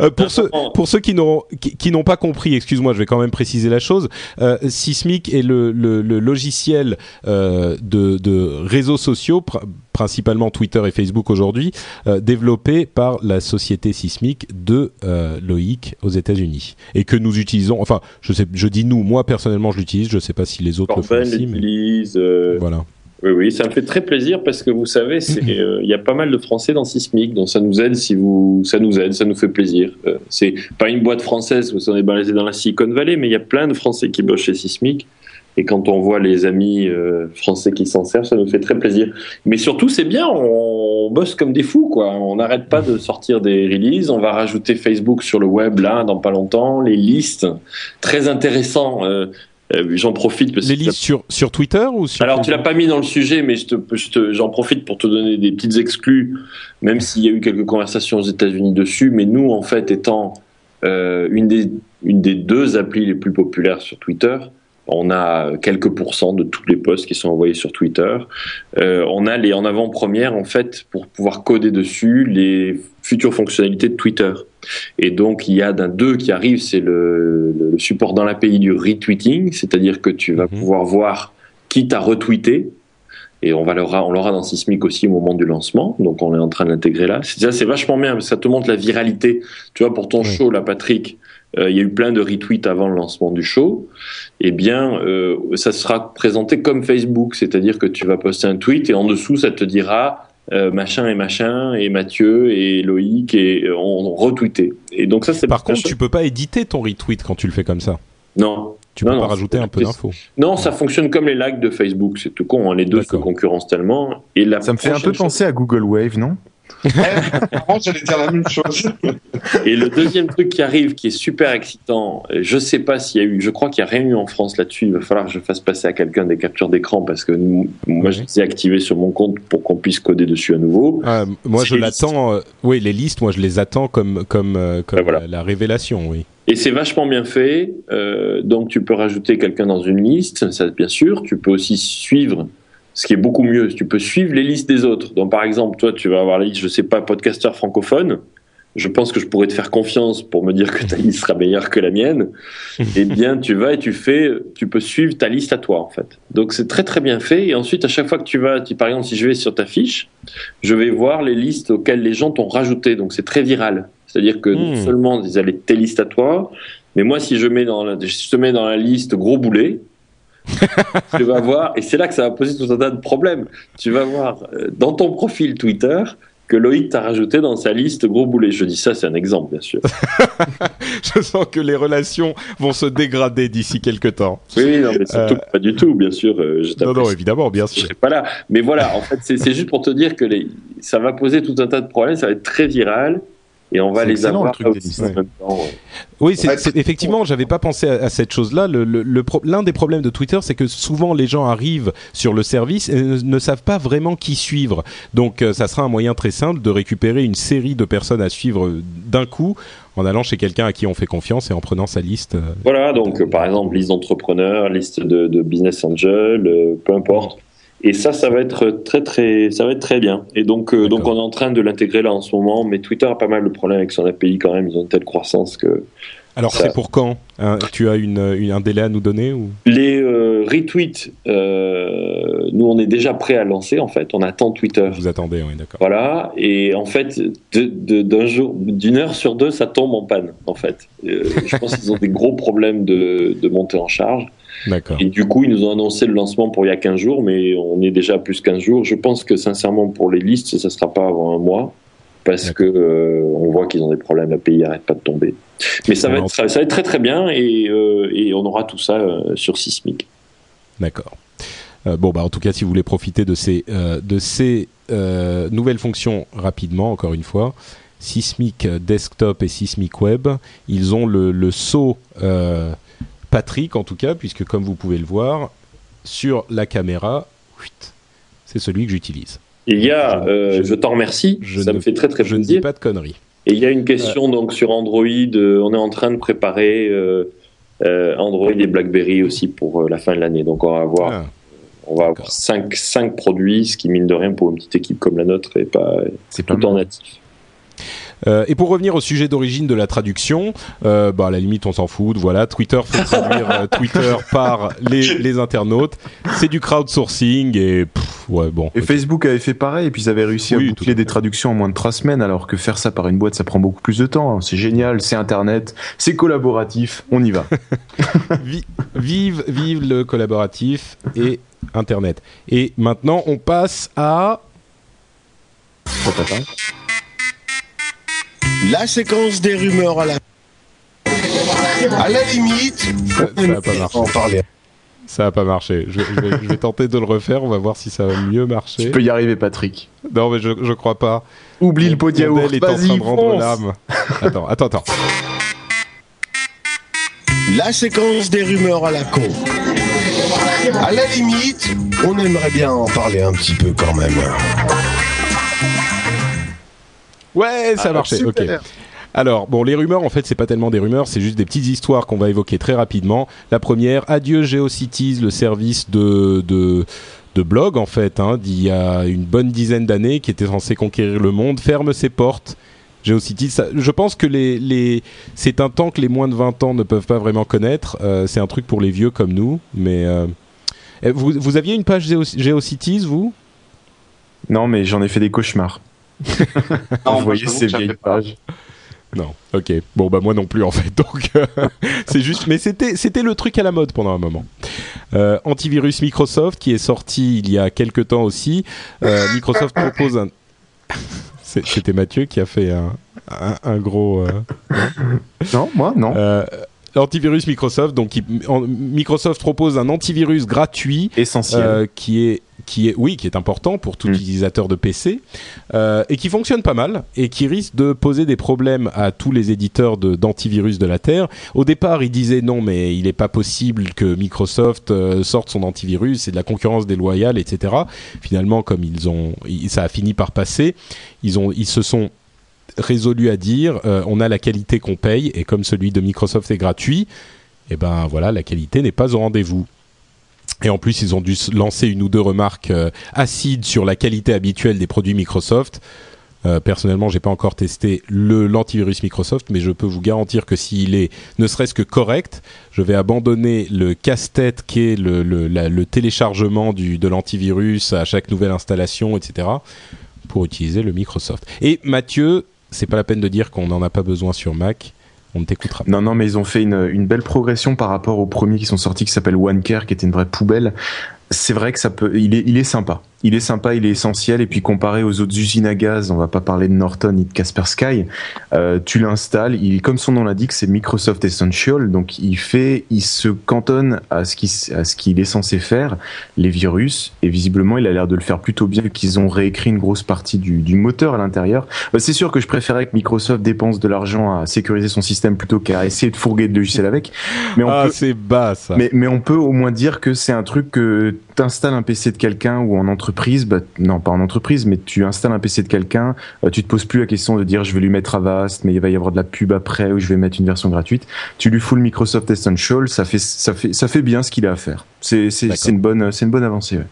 Euh, pour ceux pour ceux qui n'ont qui, qui n'ont pas compris, excuse-moi, je vais quand même préciser la chose. Euh, Sismic est le, le, le logiciel euh, de, de réseaux sociaux, pr- principalement Twitter et Facebook aujourd'hui, euh, développé par la société Sismic de euh, Loïc aux États-Unis et que nous utilisons. Enfin, je sais, je dis nous, moi personnellement, je l'utilise. Je sais pas si les autres le font aussi, mais euh, voilà. Oui, oui, ça me fait très plaisir parce que vous savez, il y a pas mal de Français dans Sismic, donc ça nous aide si vous, ça nous aide, ça nous fait plaisir. C'est pas une boîte française, parce qu'on est basé dans la Silicon Valley, mais il y a plein de Français qui bossent chez Sismic. Et quand on voit les amis euh, français qui s'en servent, ça nous fait très plaisir. Mais surtout, c'est bien, on bosse comme des fous, quoi. On n'arrête pas de sortir des releases. On va rajouter Facebook sur le web là, dans pas longtemps. Les listes, très intéressant. Euh, euh, j'en profite parce Les que listes sur sur Twitter ou sur alors, tu l'as pas mis dans le sujet, mais je te- j'en profite pour te donner des petites exclus, même s'il y a eu quelques conversations aux États-Unis dessus. Mais nous, en fait, étant euh, une, des, une des deux applis les plus populaires sur Twitter, on a quelques pourcents de tous les posts qui sont envoyés sur Twitter. Euh, on a les en avant-première, en fait, pour pouvoir coder dessus les futures fonctionnalités de Twitter. Et donc, il y a d'un deux qui arrive, c'est le, le support dans l'API du retweeting, c'est-à-dire que tu vas Mhm. pouvoir voir qui t'a retweeté. Et on va l'aura, on l'aura dans Sismic aussi au moment du lancement. Donc, on est en train de l'intégrer là. C'est, ça, c'est vachement bien, parce que ça te montre la viralité. Tu vois, pour ton Oui. show, là, Patrick, euh, il y a eu plein de retweets avant le lancement du show. Eh bien, euh, ça sera présenté comme Facebook, c'est-à-dire que tu vas poster un tweet et en dessous, ça te dira euh, machin et machin et Mathieu et Loïc et euh, ont retweeté. Et donc ça, c'est Par contre, tu peux pas éditer ton retweet quand tu le fais comme ça. non. Tu Non, peux non, pas rajouter un peu d'infos. Non, ça fonctionne comme les likes de Facebook. C'est tout con. hein. Les deux se concurrencent tellement. Et la Ça me fait un peu penser à Google Wave, non? Avant, j'allais dire la même chose. Et le deuxième truc qui arrive, qui est super excitant, je sais pas s'il y a eu, je crois qu'il n'y a rien eu en France là-dessus. Il va falloir que je fasse passer à quelqu'un des captures d'écran parce que nous- moi, je les ai activés sur mon compte pour qu'on puisse coder dessus à nouveau. Ah, moi, je l'attends. euh, oui, les listes, moi, je les attends comme comme euh, comme Ben voilà. la, la révélation. Oui. Et c'est vachement bien fait. Euh, donc tu peux rajouter quelqu'un dans une liste, ça bien sûr. Tu peux aussi suivre, ce qui est beaucoup mieux. Tu peux suivre les listes des autres. Donc par exemple, toi, tu vas avoir la liste, je sais pas, podcasteur francophone. Je pense que je pourrais te faire confiance pour me dire que ta liste sera meilleure que la mienne. Eh bien, tu vas et tu fais, tu peux suivre ta liste à toi en fait. Donc c'est très très bien fait. Et ensuite, à chaque fois que tu vas, tu- par exemple, si je vais sur ta fiche, je vais voir les listes auxquelles les gens t'ont rajouté. Donc c'est très viral. C'est-à-dire que non Hmm. seulement ils allaient tes listes à toi, mais moi si je mets dans la, je te mets dans la liste gros boulet, tu vas voir, et c'est là que ça va poser tout un tas de problèmes. Tu vas voir euh, dans ton profil Twitter que Loïc t'a rajouté dans sa liste gros boulet. Je dis ça, c'est un exemple, bien sûr. je sens que les relations vont se dégrader d'ici quelques temps. Oui, oui, non, mais surtout Euh, pas du tout, bien sûr. euh, je Non, non, évidemment, bien je sûr. serai pas là. Mais voilà, en fait, c'est c'est juste pour te dire que les, ça va poser tout un tas de problèmes, ça va être très viral, et on va les avoir le truc aussi en même temps. Oui, c'est c'est- effectivement, j'avais pas pensé à, à cette chose-là. Le, le- le pro- L'un des problèmes de Twitter, c'est que souvent les gens arrivent sur le service et ne, ne savent pas vraiment qui suivre. Donc, euh, ça sera un moyen très simple de récupérer une série de personnes à suivre euh, d'un coup en allant chez quelqu'un à qui on fait confiance et en prenant sa liste. euh. Voilà, donc euh, par exemple, liste d'entrepreneurs, liste de, de business angel, euh, peu importe. Et ça, ça va être très très, ça va être très bien. Et donc, euh, donc on est en train de l'intégrer là en ce moment. Mais Twitter a pas mal de problèmes avec son API quand même. Ils ont une telle croissance que Alors, Ça- c'est pour quand Hein, Tu as une, une- un délai à nous donner ou? Les euh, retweets, euh, nous on est déjà prêt à lancer en fait. On attend Twitter. vous attendez Oui, d'accord. Voilà, et en fait, d'un jour, d'une heure sur deux, ça tombe en panne. En fait, je pense qu'ils ont des gros problèmes de, de montée en charge. D'accord. Et du coup, ils nous ont annoncé le lancement pour il y a 15 jours, mais on est déjà à plus 15 jours. Je pense que sincèrement, pour les listes, ça ne sera pas avant un mois, parce que euh, on voit qu'ils ont des problèmes, la pays n'arrête pas de tomber. Mais ça va, être, ça va être très très bien, et, euh, et on aura tout ça euh, sur Sismic. D'accord. Euh, bon, bah, en tout cas, si vous voulez profiter de ces, de ces nouvelles fonctions rapidement, encore une fois, Sismic Desktop et Sismic Web, ils ont le, le saut Patrick, en tout cas, puisque comme vous pouvez le voir, sur la caméra, c'est celui que j'utilise. Il y a, Je- euh, je- je, t'en remercie, je ça ne- me fait très très Je ne dis plaisir. pas de conneries. Et il y a une question donc sur Android. euh, on est en train de préparer euh, euh, Android et BlackBerry aussi pour euh, la fin de l'année. Donc on va avoir, Ah, on va avoir d'accord. cinq, cinq produits, ce qui mine de rien pour une petite équipe comme la nôtre et pas C'est pas tout en natif. Euh, et pour revenir au sujet d'origine de la traduction, euh, bah à la limite on s'en fout. Voilà, Twitter fait traduire euh, Twitter par les, les internautes. C'est du crowdsourcing et pff, ouais bon. Et ok. Facebook avait fait pareil, et puis ils avaient réussi Oui, à boucler des traductions en moins de trois semaines, alors que faire ça par une boîte, ça prend beaucoup plus de temps. C'est génial, c'est Internet, c'est collaboratif, on y va. Vi- vive, vive le collaboratif et Internet. Et maintenant on passe à La séquence des rumeurs à la. À la limite, ça, ça va pas marcher. en parler. Ça va pas marcher. Je, je vais, je vais tenter de le refaire. On va voir si ça va mieux marcher. Tu peux y arriver, Patrick. Non mais je, je crois pas. Oublie le pot de yaourt, est en train de rendre l'âme. Attends, attends, attends. La séquence des rumeurs à la con. À la limite, on aimerait bien en parler un petit peu quand même. Ouais, ça a Ah, marché. super. Ok. Alors, bon, les rumeurs, en fait, c'est pas tellement des rumeurs, c'est juste des petites histoires qu'on va évoquer très rapidement. La première, adieu GeoCities, le service de, de, de blog, en fait, hein, d'il y a une bonne dizaine d'années, qui était censé conquérir le monde, ferme ses portes. GeoCities, ça- je pense que les, les, c'est un temps que les moins de 20 ans ne peuvent pas vraiment connaître. Euh, c'est un truc pour les vieux comme nous, mais... euh, eh, vous, vous aviez une page Geo- GeoCities, vous? Non, mais j'en ai fait des cauchemars. Non, Vous voyez ces vieilles pages. Non, ok. Bon bah moi non plus en fait. Donc euh, c'est juste, mais c'était c'était le truc à la mode pendant un moment. Euh, antivirus Microsoft qui est sorti il y a quelques temps aussi. Euh, Microsoft propose un. C'était Mathieu qui a fait un, un, un gros. Non, moi, non. euh, Antivirus Microsoft, donc qui- en- Microsoft propose un antivirus gratuit Essentiel. qui est qui est oui qui est important pour tout Mm. utilisateur de PC euh, et qui fonctionne pas mal et qui risque de poser des problèmes à tous les éditeurs de- d'antivirus de, la terre. Au départ, ils disaient non mais il n'est pas possible que Microsoft euh, sorte son antivirus, c'est de la concurrence déloyale, etc. Finalement, comme ils ont, ça a fini par passer, ils ont, ils se sont résolus à dire euh, on a la qualité qu'on paye et comme celui de Microsoft est gratuit, et ben voilà la qualité n'est pas au rendez-vous. Et en plus, ils ont dû lancer une ou deux remarques euh, acides sur la qualité habituelle des produits Microsoft. Euh, personnellement, j'ai pas encore testé le l'antivirus Microsoft, mais je peux vous garantir que s'il est ne serait-ce que correct, je vais abandonner le casse-tête qui est le, le téléchargement du, de l'antivirus à chaque nouvelle installation, etc., pour utiliser le Microsoft. Et Mathieu, c'est pas la peine de dire qu'on n'en a pas besoin sur Mac. On t'écoutera. Non, non, mais ils ont fait une, une belle progression par rapport aux premiers qui sont sortis, qui s'appelle OneCare, qui était une vraie poubelle. C'est vrai que ça peut, il est, il est sympa. Il est sympa, il est essentiel. Et puis comparé aux autres usines à gaz, on va pas parler de Norton ni de Kaspersky. Euh, tu l'installes, il, comme son nom l'indique, c'est Microsoft Essential. Donc il fait, il se cantonne à ce qu'il, à ce qu'il est censé faire, les virus. Et visiblement, il a l'air de le faire plutôt bien, vu qu'ils ont réécrit une grosse partie du, du moteur à l'intérieur. Bah, c'est sûr que je préférais que Microsoft dépense de l'argent à sécuriser son système plutôt qu'à essayer de fourguer de logiciels avec. Mais on Ah, peut, c'est bas ça. mais, mais on peut au moins dire que c'est un truc que t'installes un PC de quelqu'un ou en entreprise, bah, non pas en entreprise, mais tu installes un PC de quelqu'un, euh, tu te poses plus la question de dire je vais lui mettre Avast, mais il va y avoir de la pub après ou je vais mettre une version gratuite. Tu lui fous le Microsoft Essential, ça fait ça fait ça fait bien ce qu'il a à faire. C'est c'est une bonne c'est une bonne avancée. ouais.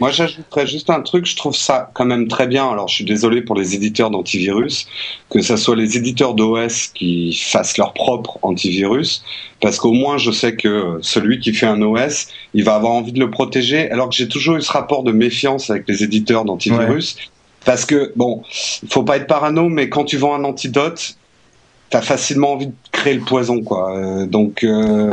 Moi, j'ajouterais juste un truc, je trouve ça quand même très bien. Alors, je suis désolé pour les éditeurs d'antivirus, que ça soit les éditeurs d'OS qui fassent leur propre antivirus, parce qu'au moins, je sais que celui qui fait un OS, il va avoir envie de le protéger, alors que j'ai toujours eu ce rapport de méfiance avec les éditeurs d'antivirus. Parce que, bon, il faut pas être parano, mais quand tu vends un antidote, t'as facilement envie de créer le poison, quoi. Euh, donc, euh,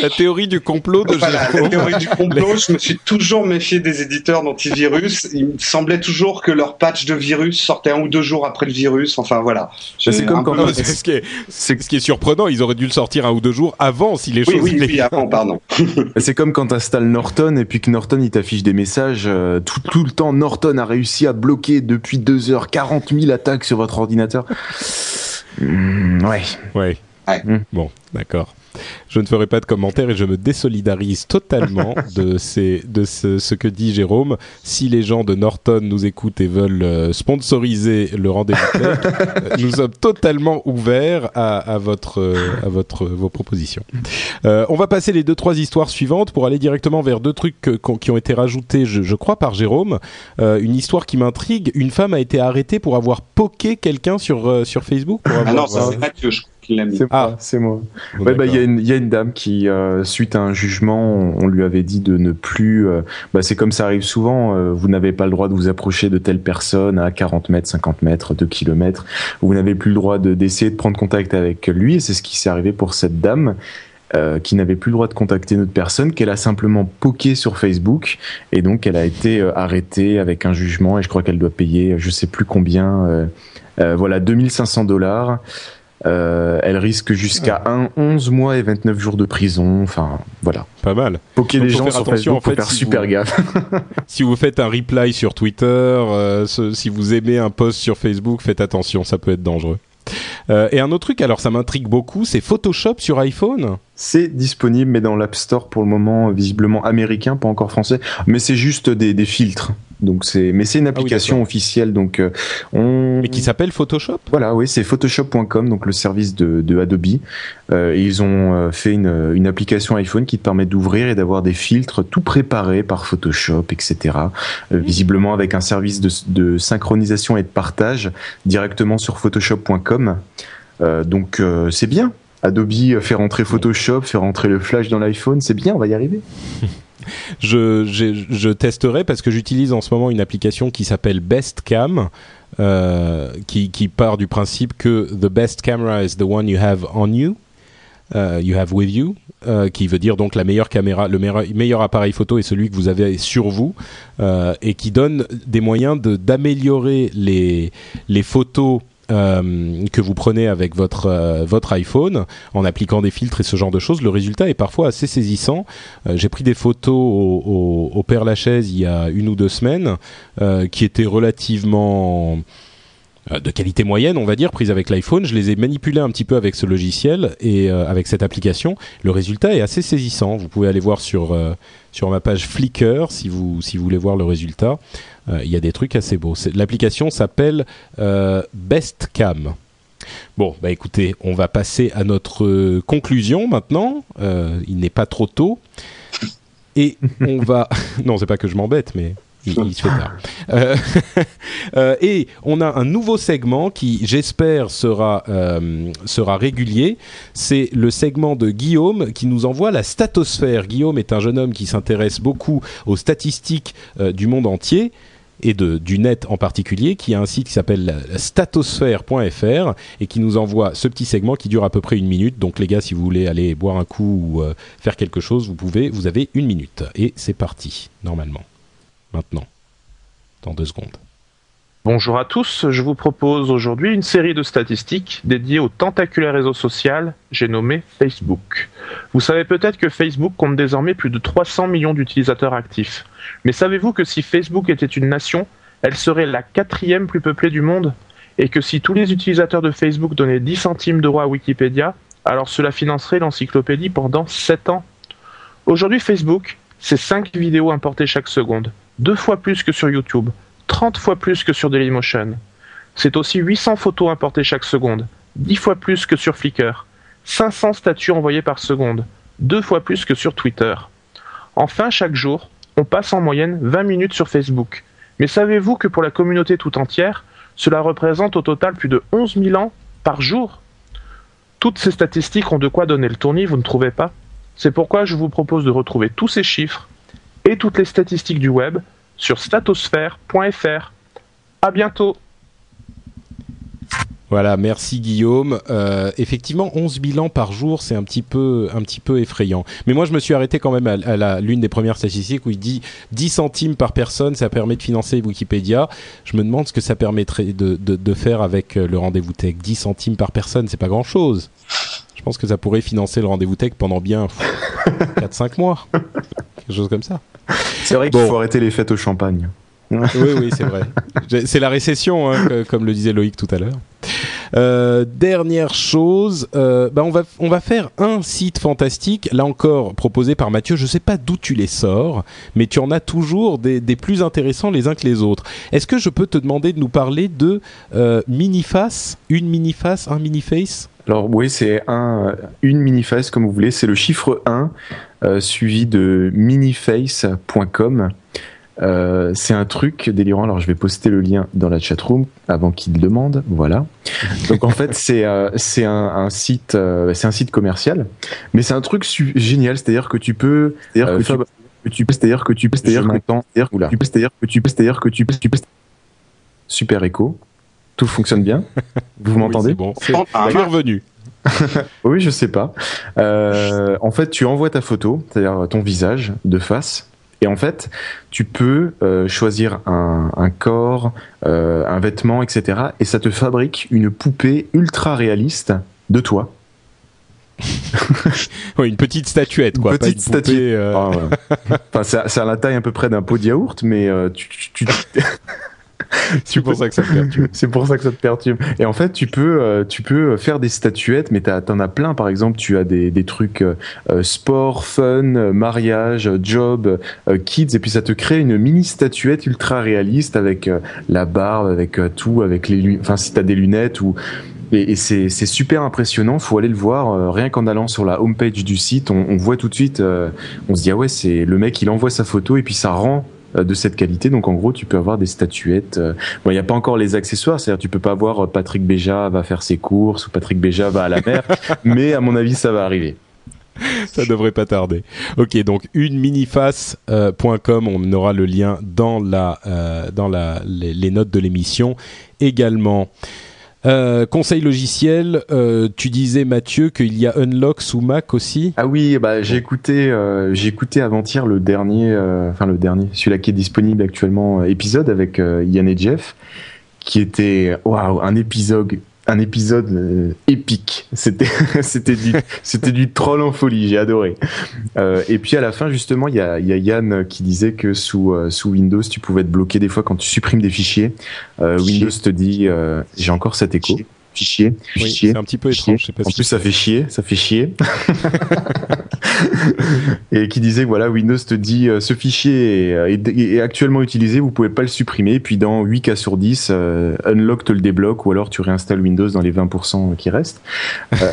La théorie du complot de voilà, la théorie du complot, je me suis toujours méfié des éditeurs d'antivirus. Il me semblait toujours que leur patch de virus sortait un ou deux jours après le virus. Enfin voilà. c'est J'ai comme quand peu- c'est ce qui est, ce qui est surprenant, ils auraient dû le sortir un ou deux jours avant si les Oui, choses oui, étaient- oui, avant, pardon. C'est comme quand t'installes Norton et puis que Norton il t'affiche des messages euh, tout, tout le temps. Norton a réussi à bloquer depuis deux heures 40 000 attaques sur votre ordinateur. Ouais. Ouais. Ouais. Mm. Bon, d'accord. Je ne ferai pas de commentaires et je me désolidarise totalement de, ces, de ce, ce que dit Jérôme. Si les gens de Norton nous écoutent et veulent euh, sponsoriser le rendez-vous tech, euh, nous sommes totalement ouverts à, à votre, euh, à votre, vos propositions. Euh, on va passer les deux trois histoires suivantes pour aller directement vers deux trucs que- qui ont été rajoutés, je, je crois, par Jérôme. Euh, une histoire qui m'intrigue. Une femme a été arrêtée pour avoir poké quelqu'un sur euh, sur Facebook. Pour Ah non, ça euh, c'est Mathieu, je crois qu'il l'a mis. C'est Ah. c'est moi. Ouais, bah, il y, a une- il y a une dame qui, euh, suite à un jugement, on, on lui avait dit de ne plus. euh, bah, c'est comme ça arrive souvent. euh, vous n'avez pas le droit de vous approcher de telle personne à 40 mètres, 50 mètres, 2 kilomètres. Vous n'avez plus le droit de d'essayer de prendre contact avec lui. Et c'est ce qui s'est arrivé pour cette dame. euh, qui n'avait plus le droit de contacter une autre personne, qu'elle a simplement poké sur Facebook, et donc elle a été euh, arrêtée avec un jugement, et je crois qu'elle doit payer, je sais plus combien, euh, euh, voilà, 2500 dollars. Euh, elle risque jusqu'à 1, 11 mois et 29 jours de prison. Enfin, voilà. Pas mal. Poker les gens sur attention, Facebook, en faut faire si super vous- gaffe. Si vous faites un reply sur Twitter, euh, ce- si vous aimez un post sur Facebook, faites attention, ça peut être dangereux. Euh, et un autre truc, alors ça m'intrigue beaucoup, c'est Photoshop sur iPhone. C'est disponible, mais dans l'App Store pour le moment, visiblement américain, pas encore français. Mais c'est juste des, des filtres. Donc c'est, mais c'est une application Ah d'accord. officielle. Donc euh, on. Mais qui s'appelle Photoshop? Voilà, oui, c'est Photoshop.com, donc le service de, de Adobe. Euh, ils ont euh, fait une, une application iPhone qui te permet d'ouvrir et d'avoir des filtres tout préparés par Photoshop, etc. Euh, visiblement avec un service de, de synchronisation et de partage directement sur Photoshop.com. Euh, donc euh, c'est bien. Adobe fait rentrer Photoshop, fait rentrer le Flash dans l'iPhone, c'est bien, on va y arriver. je, j'ai- je testerai parce que j'utilise en ce moment une application qui s'appelle Best Cam, euh, qui, qui part du principe que the best camera is the one you have on you, euh, you have with you, euh, qui veut dire donc la meilleure caméra, le meilleur, meilleur appareil photo est celui que vous avez sur vous, euh, et qui donne des moyens de d'améliorer les les photos euh, que vous prenez avec votre euh, votre iPhone en appliquant des filtres et ce genre de choses, le résultat est parfois assez saisissant. Euh, J'ai pris des photos au, Père Lachaise il y a une ou deux semaines qui étaient relativement de qualité moyenne, on va dire, prises avec l'iPhone. Je les ai manipulées un petit peu avec ce logiciel et avec cette application. Le résultat est assez saisissant. Vous pouvez aller voir sur sur ma page Flickr si vous si vous voulez voir le résultat. Euh, Il y a des trucs assez beaux. L'application s'appelle euh, Bestcam. Bon, bah écoutez, on va passer à notre euh, conclusion maintenant. Il n'est pas trop tôt. Et on va. non, c'est pas que je m'embête, mais il, se fait tard. Et on a un nouveau segment qui, j'espère, sera, sera régulier. C'est le segment de Guillaume qui nous envoie la statosphère. Guillaume est un jeune homme qui s'intéresse beaucoup aux statistiques du monde entier et de, du net en particulier, qui a un site qui s'appelle statosphère.fr et qui nous envoie ce petit segment qui dure à peu près une minute. Donc les gars, si vous voulez aller boire un coup ou euh, faire quelque chose, vous pouvez, vous avez une minute. Et c'est parti, normalement. Maintenant. Dans deux secondes. Bonjour à tous, je vous propose aujourd'hui une série de statistiques dédiées au tentaculaire réseau social, j'ai nommé Facebook. Vous savez peut-être que Facebook compte désormais plus de 300 millions d'utilisateurs actifs. Mais savez-vous que si Facebook était une nation, elle serait la quatrième plus peuplée du monde? Et que si tous les utilisateurs de Facebook donnaient 10 centimes d'euros à Wikipédia, alors cela financerait l'encyclopédie pendant 7 ans? Aujourd'hui Facebook, c'est 5 vidéos importées chaque seconde, deux fois plus que sur YouTube, 30 fois plus que sur Dailymotion. C'est aussi 800 photos importées chaque seconde, 10 fois plus que sur Flickr, 500 statuts envoyés par seconde, deux fois plus que sur Twitter. Enfin, chaque jour, on passe en moyenne 20 minutes sur Facebook. Mais savez-vous que pour la communauté tout entière, cela représente au total plus de 11 000 ans par jour? Toutes ces statistiques ont de quoi donner le tournis, vous ne trouvez pas? C'est pourquoi je vous propose de retrouver tous ces chiffres et toutes les statistiques du web sur statosphère.fr. À bientôt Voilà, merci Guillaume. Euh, effectivement, 11 000 ans par jour, c'est un petit peu, un petit peu effrayant. Mais moi, je me suis arrêté quand même à, l'une des premières statistiques où il dit 10 centimes par personne, ça permet de financer Wikipédia. Je me demande ce que ça permettrait de, de, de faire avec euh, le rendez-vous tech. 10 centimes par personne, c'est pas grand-chose. Je pense que ça pourrait financer le rendez-vous tech pendant bien 4-5 mois, quelque chose comme ça. C'est vrai qu'il Bon. faut arrêter les fêtes au champagne. Oui, oui, c'est vrai. C'est la récession, hein, que- comme le disait Loïc tout à l'heure. Euh, dernière chose, euh, bah on va on va faire un site fantastique, là encore proposé par Mathieu. Je sais pas d'où tu les sors, mais tu en as toujours des, des plus intéressants les uns que les autres. Est-ce que je peux te demander de nous parler de euh, mini-face, une mini-face, un mini-face? Alors oui, c'est un, une mini-face comme vous voulez. C'est le chiffre 1 euh, suivi de miniface.com. Euh, c'est un truc délirant. Alors je vais poster le lien dans la chatroom avant qu'il demande. Voilà. Donc en fait c'est euh, c'est un, un site euh, c'est un site commercial, mais c'est un truc génial. C'est-à-dire que tu peux c'est-à-dire que, tu, que tu peux c'est-à-dire que tu peux c'est-à-dire que tu peux c'est-à-dire que tu peux c'est-à-dire que tu peux tu peux super écho. Tout fonctionne bien. Vous m'entendez? Oui, bon. C'est Ah, es revenu. oui, je sais pas. Euh, en fait, tu envoies ta photo, c'est-à-dire ton visage de face, et en fait, tu peux euh, choisir un, un corps, euh, un vêtement, etc. Et ça te fabrique une poupée ultra réaliste de toi. Ouais, une petite statuette, quoi. Une petite une poupée, statuette. euh, Ah, ouais. enfin, c'est à- c'est à la taille à peu près d'un pot de yaourt, mais euh, tu, tu, tu- C'est pour ça que ça me perturbe. C'est pour ça que ça te perturbe. Et en fait, tu peux, euh, tu peux faire des statuettes, mais t'en as plein. Par exemple, tu as des, trucs euh, euh, sport, fun, euh, mariage, euh, job, euh, kids, et puis ça te crée une mini statuette ultra réaliste avec euh, la barbe, avec euh, tout, avec les. Enfin, si t'as des lunettes ou et, c'est super impressionnant. Faut aller le voir. euh, rien qu'en allant sur la homepage du site, on, voit tout de suite. euh, on se dit ah ouais, c'est le mec. Il envoie sa photo et puis ça rend euh, de cette qualité. Donc en gros, tu peux avoir des statuettes. euh, Bon, il n'y a pas encore les accessoires, c'est-à-dire tu peux pas avoir euh, Patrick Béja va faire ses courses ou Patrick Béja va à la mer, mais à mon avis, ça va arriver. Ça devrait pas tarder. Ok, donc une miniface.com, on aura le lien dans la euh, dans la les, les notes de l'émission également. Euh, conseil logiciel, euh, tu disais Mathieu qu'il y a Unlock sous Mac aussi? Ah oui, bah j'ai écouté, euh, j'ai écouté avant-hier le dernier, euh, enfin le dernier, celui-là qui est disponible actuellement, euh, épisode avec euh, Yann et Jeff, qui était waouh un épisode un épisode euh, épique. C'était c'était du c'était du troll en folie. J'ai adoré. Euh, et puis à la fin justement, il y a, y a, Yann qui disait que sous euh, sous Windows, tu pouvais être bloqué des fois quand tu supprimes des fichiers. Windows te dit j'ai encore cet écho fichier, fichier. c'est un petit peu étrange. sais pas en plus, ça fait chier, ça fait chier. et qui disait voilà, Windows te dit euh, ce fichier est, actuellement utilisé, vous pouvez pas le supprimer. Puis dans 8 cas sur 10, euh, Unlock te le débloque ou alors tu réinstalles Windows dans les 20% qui restent. Euh,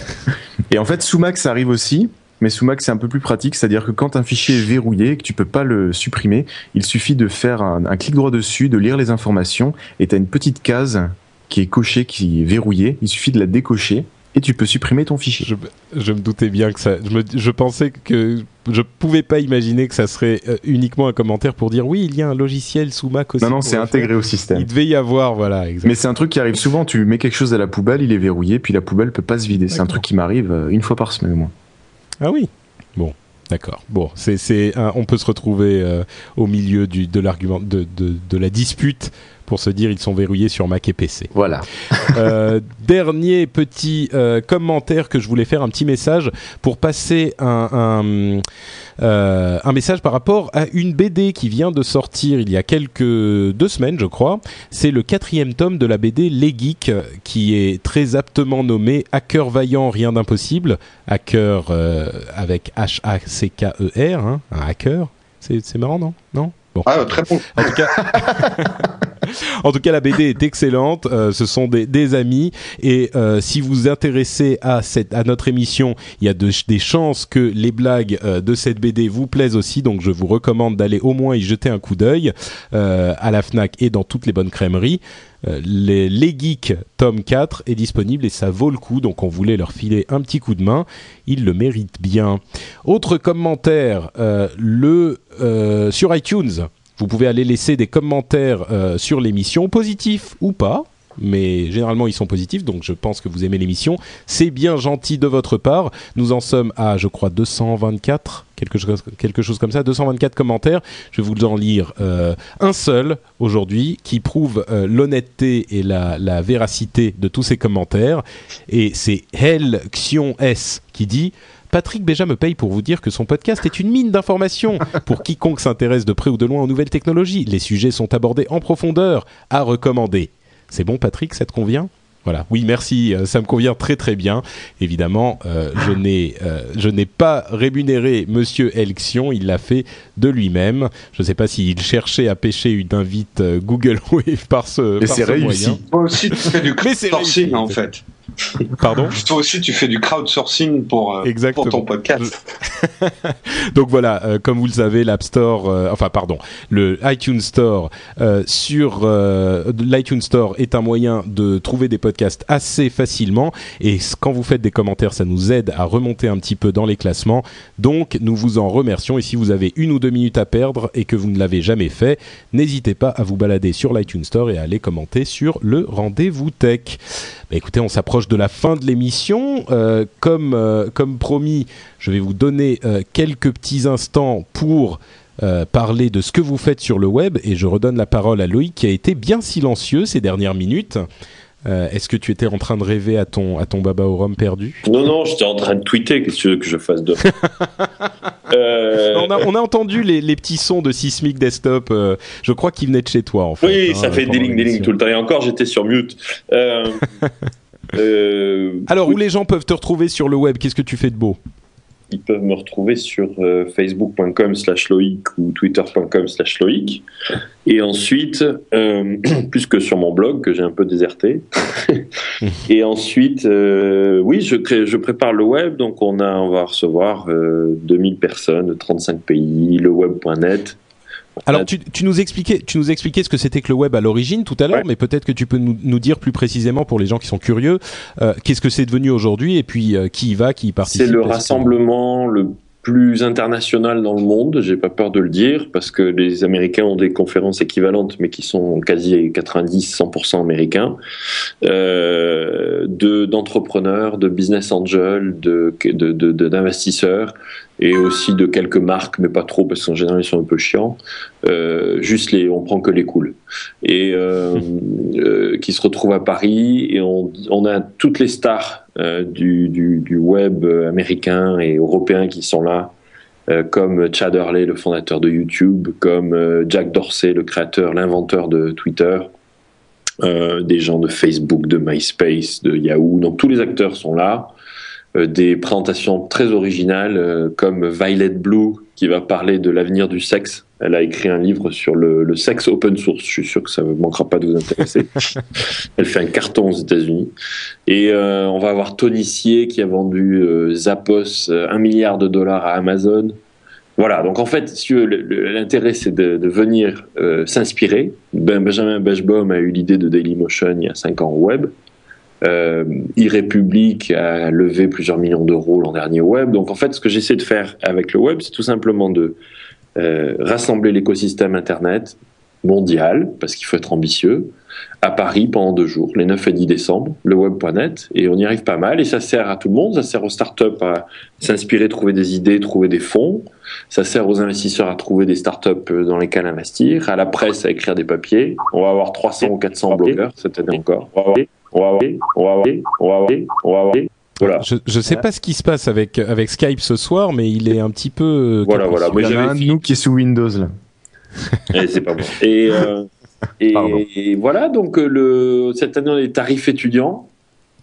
et en fait, sous ça arrive aussi. Mais sous Mac, c'est un peu plus pratique, c'est-à-dire que quand un fichier est verrouillé et que tu peux pas le supprimer, il suffit de faire un, un clic droit dessus, de lire les informations, et tu as une petite case qui est coché, qui est verrouillé. Il suffit de la décocher et tu peux supprimer ton fichier. Je, me doutais bien que ça. Je, pensais que je pouvais pas imaginer que ça serait euh, uniquement un commentaire pour dire oui, il y a un logiciel sous Mac aussi. Non, non, c'est intégré au système. Il devait y avoir, voilà. Mais c'est un truc qui arrive souvent. Tu mets quelque chose à la poubelle, il est verrouillé, puis la poubelle peut pas se vider. C'est un truc qui m'arrive euh, une fois par semaine au moins. Ah oui. Bon. D'accord. Bon, c'est, on peut se retrouver euh, au milieu du, de l'argument, de, de, de, la dispute pour se dire ils sont verrouillés sur Mac et PC. Voilà. euh, dernier petit euh, commentaire que je voulais faire, un petit message pour passer un, un, euh, un, message par rapport à une BD qui vient de sortir il y a quelques deux semaines, je crois. C'est le quatrième tome de la BD Les Geeks qui est très aptement nommé Hacker vaillant, rien d'impossible. Hacker avec H-A-C-K-E-R, hein, un hacker. C'est marrant, non? Non? Ah, très bon. En tout cas, en tout cas, la BD est excellente. Euh, ce sont des, des amis et euh, si vous vous intéressez à cette à notre émission, il y a de, des chances que les blagues euh, de cette BD vous plaisent aussi. Donc, je vous recommande d'aller au moins y jeter un coup d'œil à la Fnac et dans toutes les bonnes crèmeries. Les, les, Geeks tome 4 est disponible et ça vaut le coup, donc on voulait leur filer un petit coup de main. Ils le méritent bien. Autre commentaire, le sur iTunes, vous pouvez aller laisser des commentaires euh, sur l'émission, positifs ou pas. Mais généralement ils sont positifs, donc je pense que vous aimez l'émission. C'est bien gentil de votre part. Nous en sommes à, je crois, 224, quelque chose, quelque chose comme ça, 224 commentaires. Je vais vous en lire euh, un seul aujourd'hui qui prouve euh, l'honnêteté et la, véracité de tous ces commentaires. Et c'est Hel Xion S qui dit Patrick Béja me paye pour vous dire que son podcast est une mine d'informations pour quiconque s'intéresse de près ou de loin aux nouvelles technologies. Les sujets sont abordés en profondeur, à recommander. C'est bon Patrick, ça te convient? Voilà. Oui, merci. Euh, ça me convient très très bien. Évidemment, euh, je n'ai euh, je n'ai pas rémunéré Monsieur Elxion. Il l'a fait de lui-même. Je ne sais pas s'il cherchait à pêcher une invite Google Wave par ce. Mais c'est réussi. Moi aussi, tu fais du crowdsourcing en fait. Pardon? Toi aussi, tu fais du crowdsourcing pour, euh, pour ton podcast. Donc voilà, euh, comme vous le savez, l'App Store, euh, enfin pardon, le iTunes Store sur l'iTunes Store est un moyen de trouver des podcasts assez facilement. Et quand vous faites des commentaires, ça nous aide à remonter un petit peu dans les classements. Donc nous vous en remercions. Et si vous avez une ou deux minutes à perdre et que vous ne l'avez jamais fait, n'hésitez pas à vous balader sur l'iTunes Store et à aller commenter sur le rendez-vous tech. Bah, écoutez, on s'approche de la fin de l'émission. Euh, comme, euh, comme promis, je vais vous donner euh, quelques petits instants pour parler de ce que vous faites sur le web et je redonne la parole à Loïc qui a été bien silencieux ces dernières minutes. Est-ce que tu étais en train de rêver à ton, à ton baba au rhum perdu? Non, non, j'étais en train de tweeter. Qu'est-ce que tu veux que je fasse de on, a, on, a, entendu les, les, petits sons de Sismic Desktop. je crois qu'ils venaient de chez toi, en fait. Oui, ça hein, fait des lignes tout le temps. Et encore, j'étais sur mute. Euh, Alors, où les gens peuvent te retrouver sur le web Qu'est-ce que tu fais de beau ils peuvent me retrouver sur euh, facebook.com slash loïc ou twitter.com slash loïc. Et ensuite, euh, plus que sur mon blog que j'ai un peu déserté. et ensuite, oui, je, crée, je prépare le web. Donc on, a, on va recevoir 2000 personnes de 35 pays, le web.net. Alors, tu, nous expliquais, tu nous expliquais ce que c'était que le web à l'origine tout à l'heure, mais peut-être que tu peux nous, dire plus précisément pour les gens qui sont curieux, euh, qu'est-ce que c'est devenu aujourd'hui et puis euh, qui y va, qui y participe. C'est le rassemblement le plus international dans le monde, j'ai pas peur de le dire, parce que les Américains ont des conférences équivalentes, mais qui sont quasi 90-100% américains, euh, de d'entrepreneurs, de business angels, de d'investisseurs, et aussi de quelques marques, mais pas trop parce qu'en général ils sont un peu chiants. Euh, juste les, on prend que les cools et euh, euh, qui se retrouvent à Paris et on, on a toutes les stars euh, du, du, du, web américain et européen qui sont là, comme Chad Hurley, le fondateur de YouTube, comme Jack Dorsey, le créateur, l'inventeur de Twitter. des gens de Facebook, de MySpace, de Yahoo, donc tous les acteurs sont là. Euh, des présentations très originales euh, comme Violet Blue qui va parler de l'avenir du sexe. Elle a écrit un livre sur le, le, sexe open source. Je suis sûr que ça ne manquera pas de vous intéresser. Elle fait un carton aux États-Unis. Et euh, on va avoir Tony Sier qui a vendu euh, Zappos un milliard de dollars à Amazon. Voilà, donc en fait, si l'intérêt c'est de, de, venir euh, s'inspirer. Ben, Benjamin Bechbaum a eu l'idée de Dailymotion il y a 5 ans au web. Euh, e-République a levé plusieurs millions d'euros l'an dernier web. Donc en fait, ce que j'essaie de faire avec le web, c'est tout simplement de euh, rassembler l'écosystème Internet mondial, parce qu'il faut être ambitieux, à Paris pendant deux jours, les 9 et 10 décembre, le web.net, et on y arrive pas mal, et ça sert à tout le monde, ça sert aux startups à s'inspirer, trouver des idées, trouver des fonds, ça sert aux investisseurs à trouver des startups dans lesquelles investir, à la presse à écrire des papiers, on va avoir 300 ou 400 blogueurs cette année encore, on va avoir, on va avoir, on va avoir, on va avoir, on va avoir voilà. Je je sais pas ce qui se passe avec avec Skype ce soir, mais il est un petit peu. Voilà voilà. Moi, il y en a un de nous qui est sous Windows là. Et c'est pas bon. Et, euh, et, et, voilà donc le cette année on a des tarifs étudiants.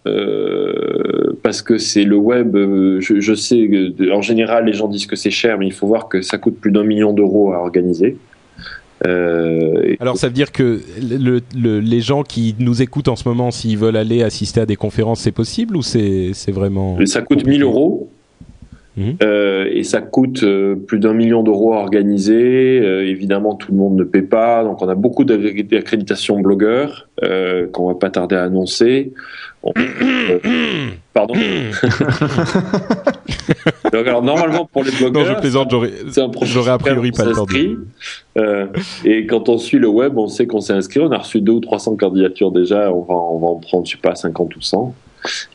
Euh, parce que c'est le web, je, je sais, en général les gens disent que c'est cher, mais il faut voir que ça coûte plus d'un million d'euros à organiser. Euh, Alors ça veut dire que le, le, les gens qui nous écoutent en ce moment, s'ils veulent aller assister à des conférences, c'est possible ou c'est vraiment Ça coûte compliqué 1000 euros. Mmh. Euh, et ça coûte euh, plus d'un million d'euros à organiser. Euh, évidemment, tout le monde ne paie pas, donc on a beaucoup d'accréditations blogueurs qu'on va pas tarder à annoncer. On, pardon. donc alors normalement pour les blogueurs, non, je plaisante, j'aurais, a priori pas le temps. Et quand on suit le web, on sait qu'on s'est inscrit. On a reçu deux ou 300 candidatures déjà. On va, on va en prendre, je sais pas, 50 ou 100.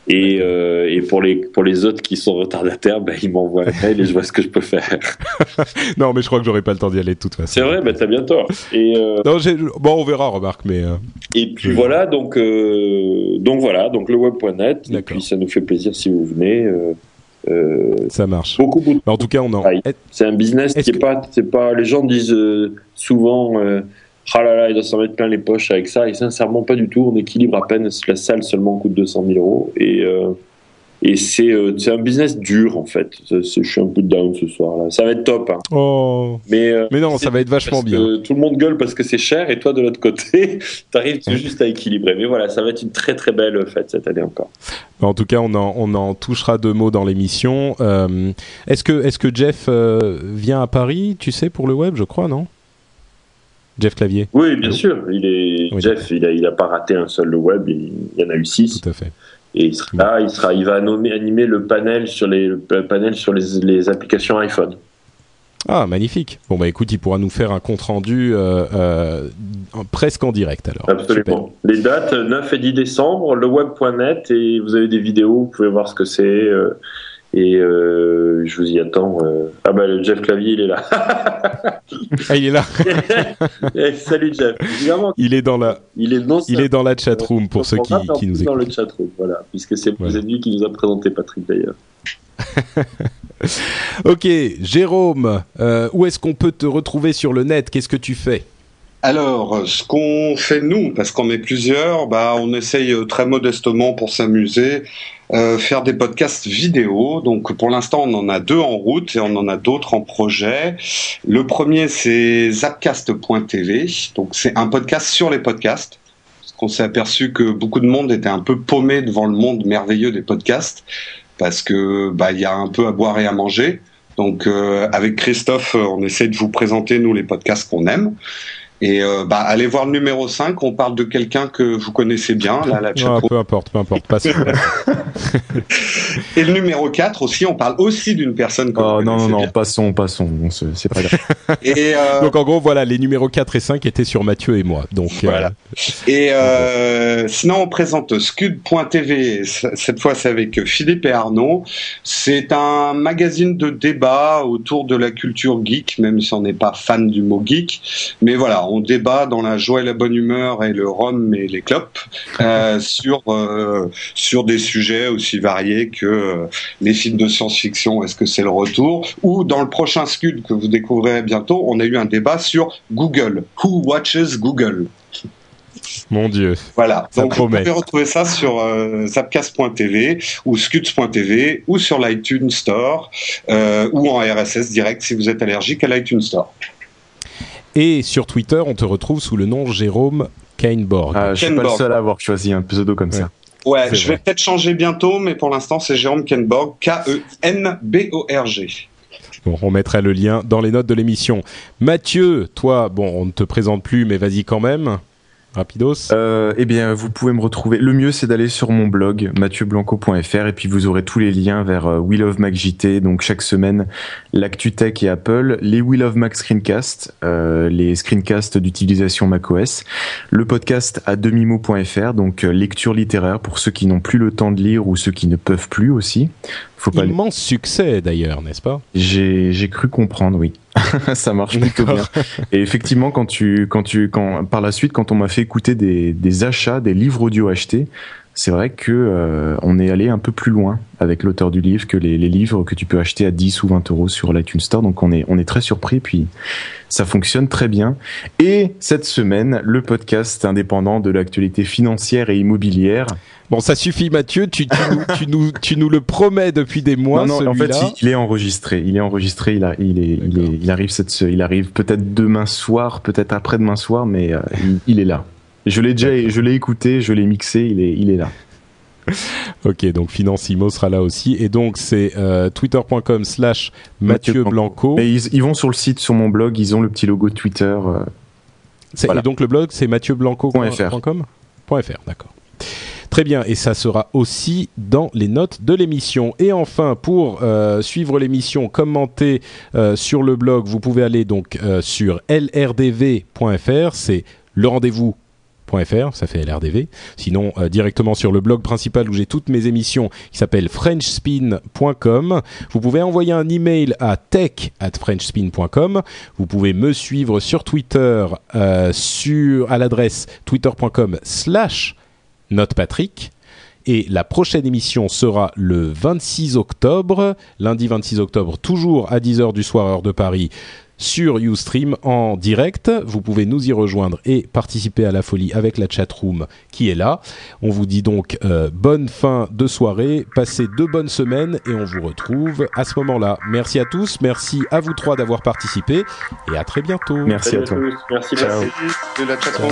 Et, euh, et pour les pour les autres qui sont retardataires, ben, ils m'envoient un mail et je vois ce que je peux faire. non, mais je crois que j'aurai pas le temps d'y aller de toute façon. C'est vrai, ben t'as bien tort. Et euh... non, bon, on verra, remarque, mais. Euh... Et puis voilà, donc donc voilà, donc le web.net. Et puis ça nous fait plaisir si vous venez. Euh, ça marche. Beaucoup, beaucoup. En tout cas, on en. C'est un business qui est que... pas, c'est pas. Les gens disent souvent ah là là, il doit s'en mettre plein les poches avec ça. Et sincèrement, pas du tout. On équilibre à peine. La salle seulement coûte 200 000 euros. Et, euh, et c'est euh, un business dur, en fait. Je suis un peu down ce soir. Là. Ça va être top. Hein. Oh. Mais, euh, Mais non, ça va être vachement bien. Tout le monde gueule parce que c'est cher. Et toi, de l'autre côté, tu arrives juste à équilibrer. Mais voilà, ça va être une très très belle fête cette année encore. En tout cas, on en, on en touchera deux mots dans l'émission. Euh, est-ce que, est que Jeff euh, vient à Paris, tu sais, pour le web, je crois, non? Jeff Clavier. Oui, bien sûr. Il est oui, Jeff. Il a, il a pas raté un seul le web. Il, il y en a eu six. Tout à fait. Et il sera là. Il sera. Il va nommer, animer le panel sur les le panel sur les, les applications iPhone. Ah, magnifique. Bon, bah écoute, il pourra nous faire un compte-rendu euh, euh, presque en direct alors. Absolument. Super. Les dates, 9 et 10 décembre, le web.net, et vous avez des vidéos, vous pouvez voir ce que c'est. Euh, et euh, je vous y attends. Euh... Ah bah le Jeff Clavier, il est là. ah, il est là. Eh, salut Jeff. Évidemment, il est dans la. Il est dans, il est dans la chat room pour ceux qui, qui nous écoutent. Dans le chat room, voilà, puisque c'est voilà. lui qui nous a présenté Patrick d'ailleurs. ok, Jérôme, euh, où est-ce qu'on peut te retrouver sur le net? Qu'est-ce que tu fais? Alors, ce qu'on fait nous, parce qu'on est plusieurs, bah, on essaye très modestement pour s'amuser, euh, faire des podcasts vidéo. Donc, pour l'instant, on en a deux en route et on en a d'autres en projet. Le premier, c'est zapcast.tv. Donc, c'est un podcast sur les podcasts. Parce qu'on s'est aperçu que beaucoup de monde était un peu paumé devant le monde merveilleux des podcasts, parce que bah, il y a un peu à boire et à manger. Donc, euh, avec Christophe, on essaie de vous présenter nous les podcasts qu'on aime. Et euh, bah, allez voir le numéro 5, on parle de quelqu'un que vous connaissez bien, là, la Ah, peu importe, peu importe. Passe. Et le numéro 4 aussi, on parle aussi d'une personne que Oh vous non, non, non, bien. passons, passons. C'est pas grave. Et, euh, Donc en gros, voilà, les numéros 4 et 5 étaient sur Mathieu et moi. Donc euh, Voilà. Et euh, sinon, on présente Scud.tv. Cette fois, c'est avec Philippe et Arnaud. C'est un magazine de débat autour de la culture geek, même si on n'est pas fan du mot geek. Mais voilà, on débat dans la joie et la bonne humeur et le rhum et les clopes euh, sur euh, sur des sujets aussi variés que euh, les films de science-fiction. Est-ce que c'est le retour Ou dans le prochain Scud que vous découvrirez bientôt, on a eu un débat sur Google. Who watches Google? Mon Dieu. voilà, Ça donc vous pouvez retrouver ça sur euh, zapcast.tv ou scuds.tv ou sur l'iTunes Store euh, ou en RSS direct si vous êtes allergique à l'iTunes Store. Et sur Twitter, on te retrouve sous le nom Jérôme Kainborg. Ah, je suis pas le Kenborg. seul à avoir choisi un pseudo comme ça. Ouais, je vais peut-être changer bientôt, mais pour l'instant c'est Jérôme Kenborg, E K-E-N-B-O-R-G. Bon, on mettra le lien dans les notes de l'émission. Mathieu, toi, bon, on ne te présente plus, mais vas-y quand même. Rapidos. Euh, eh bien, vous pouvez me retrouver. Le mieux, c'est d'aller sur mon blog mathieuBlanco.fr et puis vous aurez tous les liens vers euh, We Love Mac. Donc chaque semaine, l'actu tech et Apple, les We Love Mac screencasts, euh, les screencasts d'utilisation macOS, le podcast à demimo.fr, donc lecture littéraire pour ceux qui n'ont plus le temps de lire ou ceux qui ne peuvent plus aussi. Faut pas. Immense succès d'ailleurs, n'est-ce pas? J'ai j'ai cru comprendre, oui. ça marche plutôt bien. Et effectivement, quand tu, quand tu, quand par la suite, quand on m'a fait écouter des, des achats, des livres audio achetés, c'est vrai que euh, on est allé un peu plus loin avec l'auteur du livre que les, les livres que tu peux acheter à 10 ou 20 euros sur l'iTunes Store. Donc on est, on est très surpris. Puis ça fonctionne très bien. Et cette semaine, le podcast indépendant de l'actualité financière et immobilière. Bon, ça suffit, Mathieu. Tu, tu, nous, tu, nous, tu nous le promets depuis des mois. non, non, en fait, il, il est enregistré. Il est enregistré. Il, a, il, est, il, est, il arrive cette, il arrive peut-être demain soir, peut-être après-demain soir, mais euh, il est là. Je l'ai déjà, je l'ai écouté, je l'ai mixé. Il est, il est là. Ok, donc Financimo sera là aussi. Et donc, c'est euh, twitter.com slash Mathieu Blanco. Mais ils, ils vont sur le site, sur mon blog, ils ont le petit logo de Twitter. euh, voilà. Et donc, le blog, c'est mathieuBlanco.com .fr, d'accord. Très bien, et ça sera aussi dans les notes de l'émission. Et enfin, pour euh, suivre l'émission, commenter sur le blog, vous pouvez aller donc sur lrdv.fr, c'est le rendez-vous ça fait LRDV. Sinon, euh, directement sur le blog principal où j'ai toutes mes émissions qui s'appelle frenchspin.com. Vous pouvez envoyer un email à tech at frenchspin.com. Vous pouvez me suivre sur Twitter euh, à l'adresse twitter.com slash notepatrick. Et la prochaine émission sera le 26 octobre, lundi 26 octobre, toujours à 10h du soir, heure de Paris, sur Ustream en direct. Vous pouvez nous y rejoindre et participer à la folie avec la chatroom qui est là. On vous dit donc euh, bonne fin de soirée, passez deux bonnes semaines et on vous retrouve à ce moment-là. Merci à tous, merci à vous trois d'avoir participé et à très bientôt. Merci à tous. Merci, Ciao. merci. De la chatroom.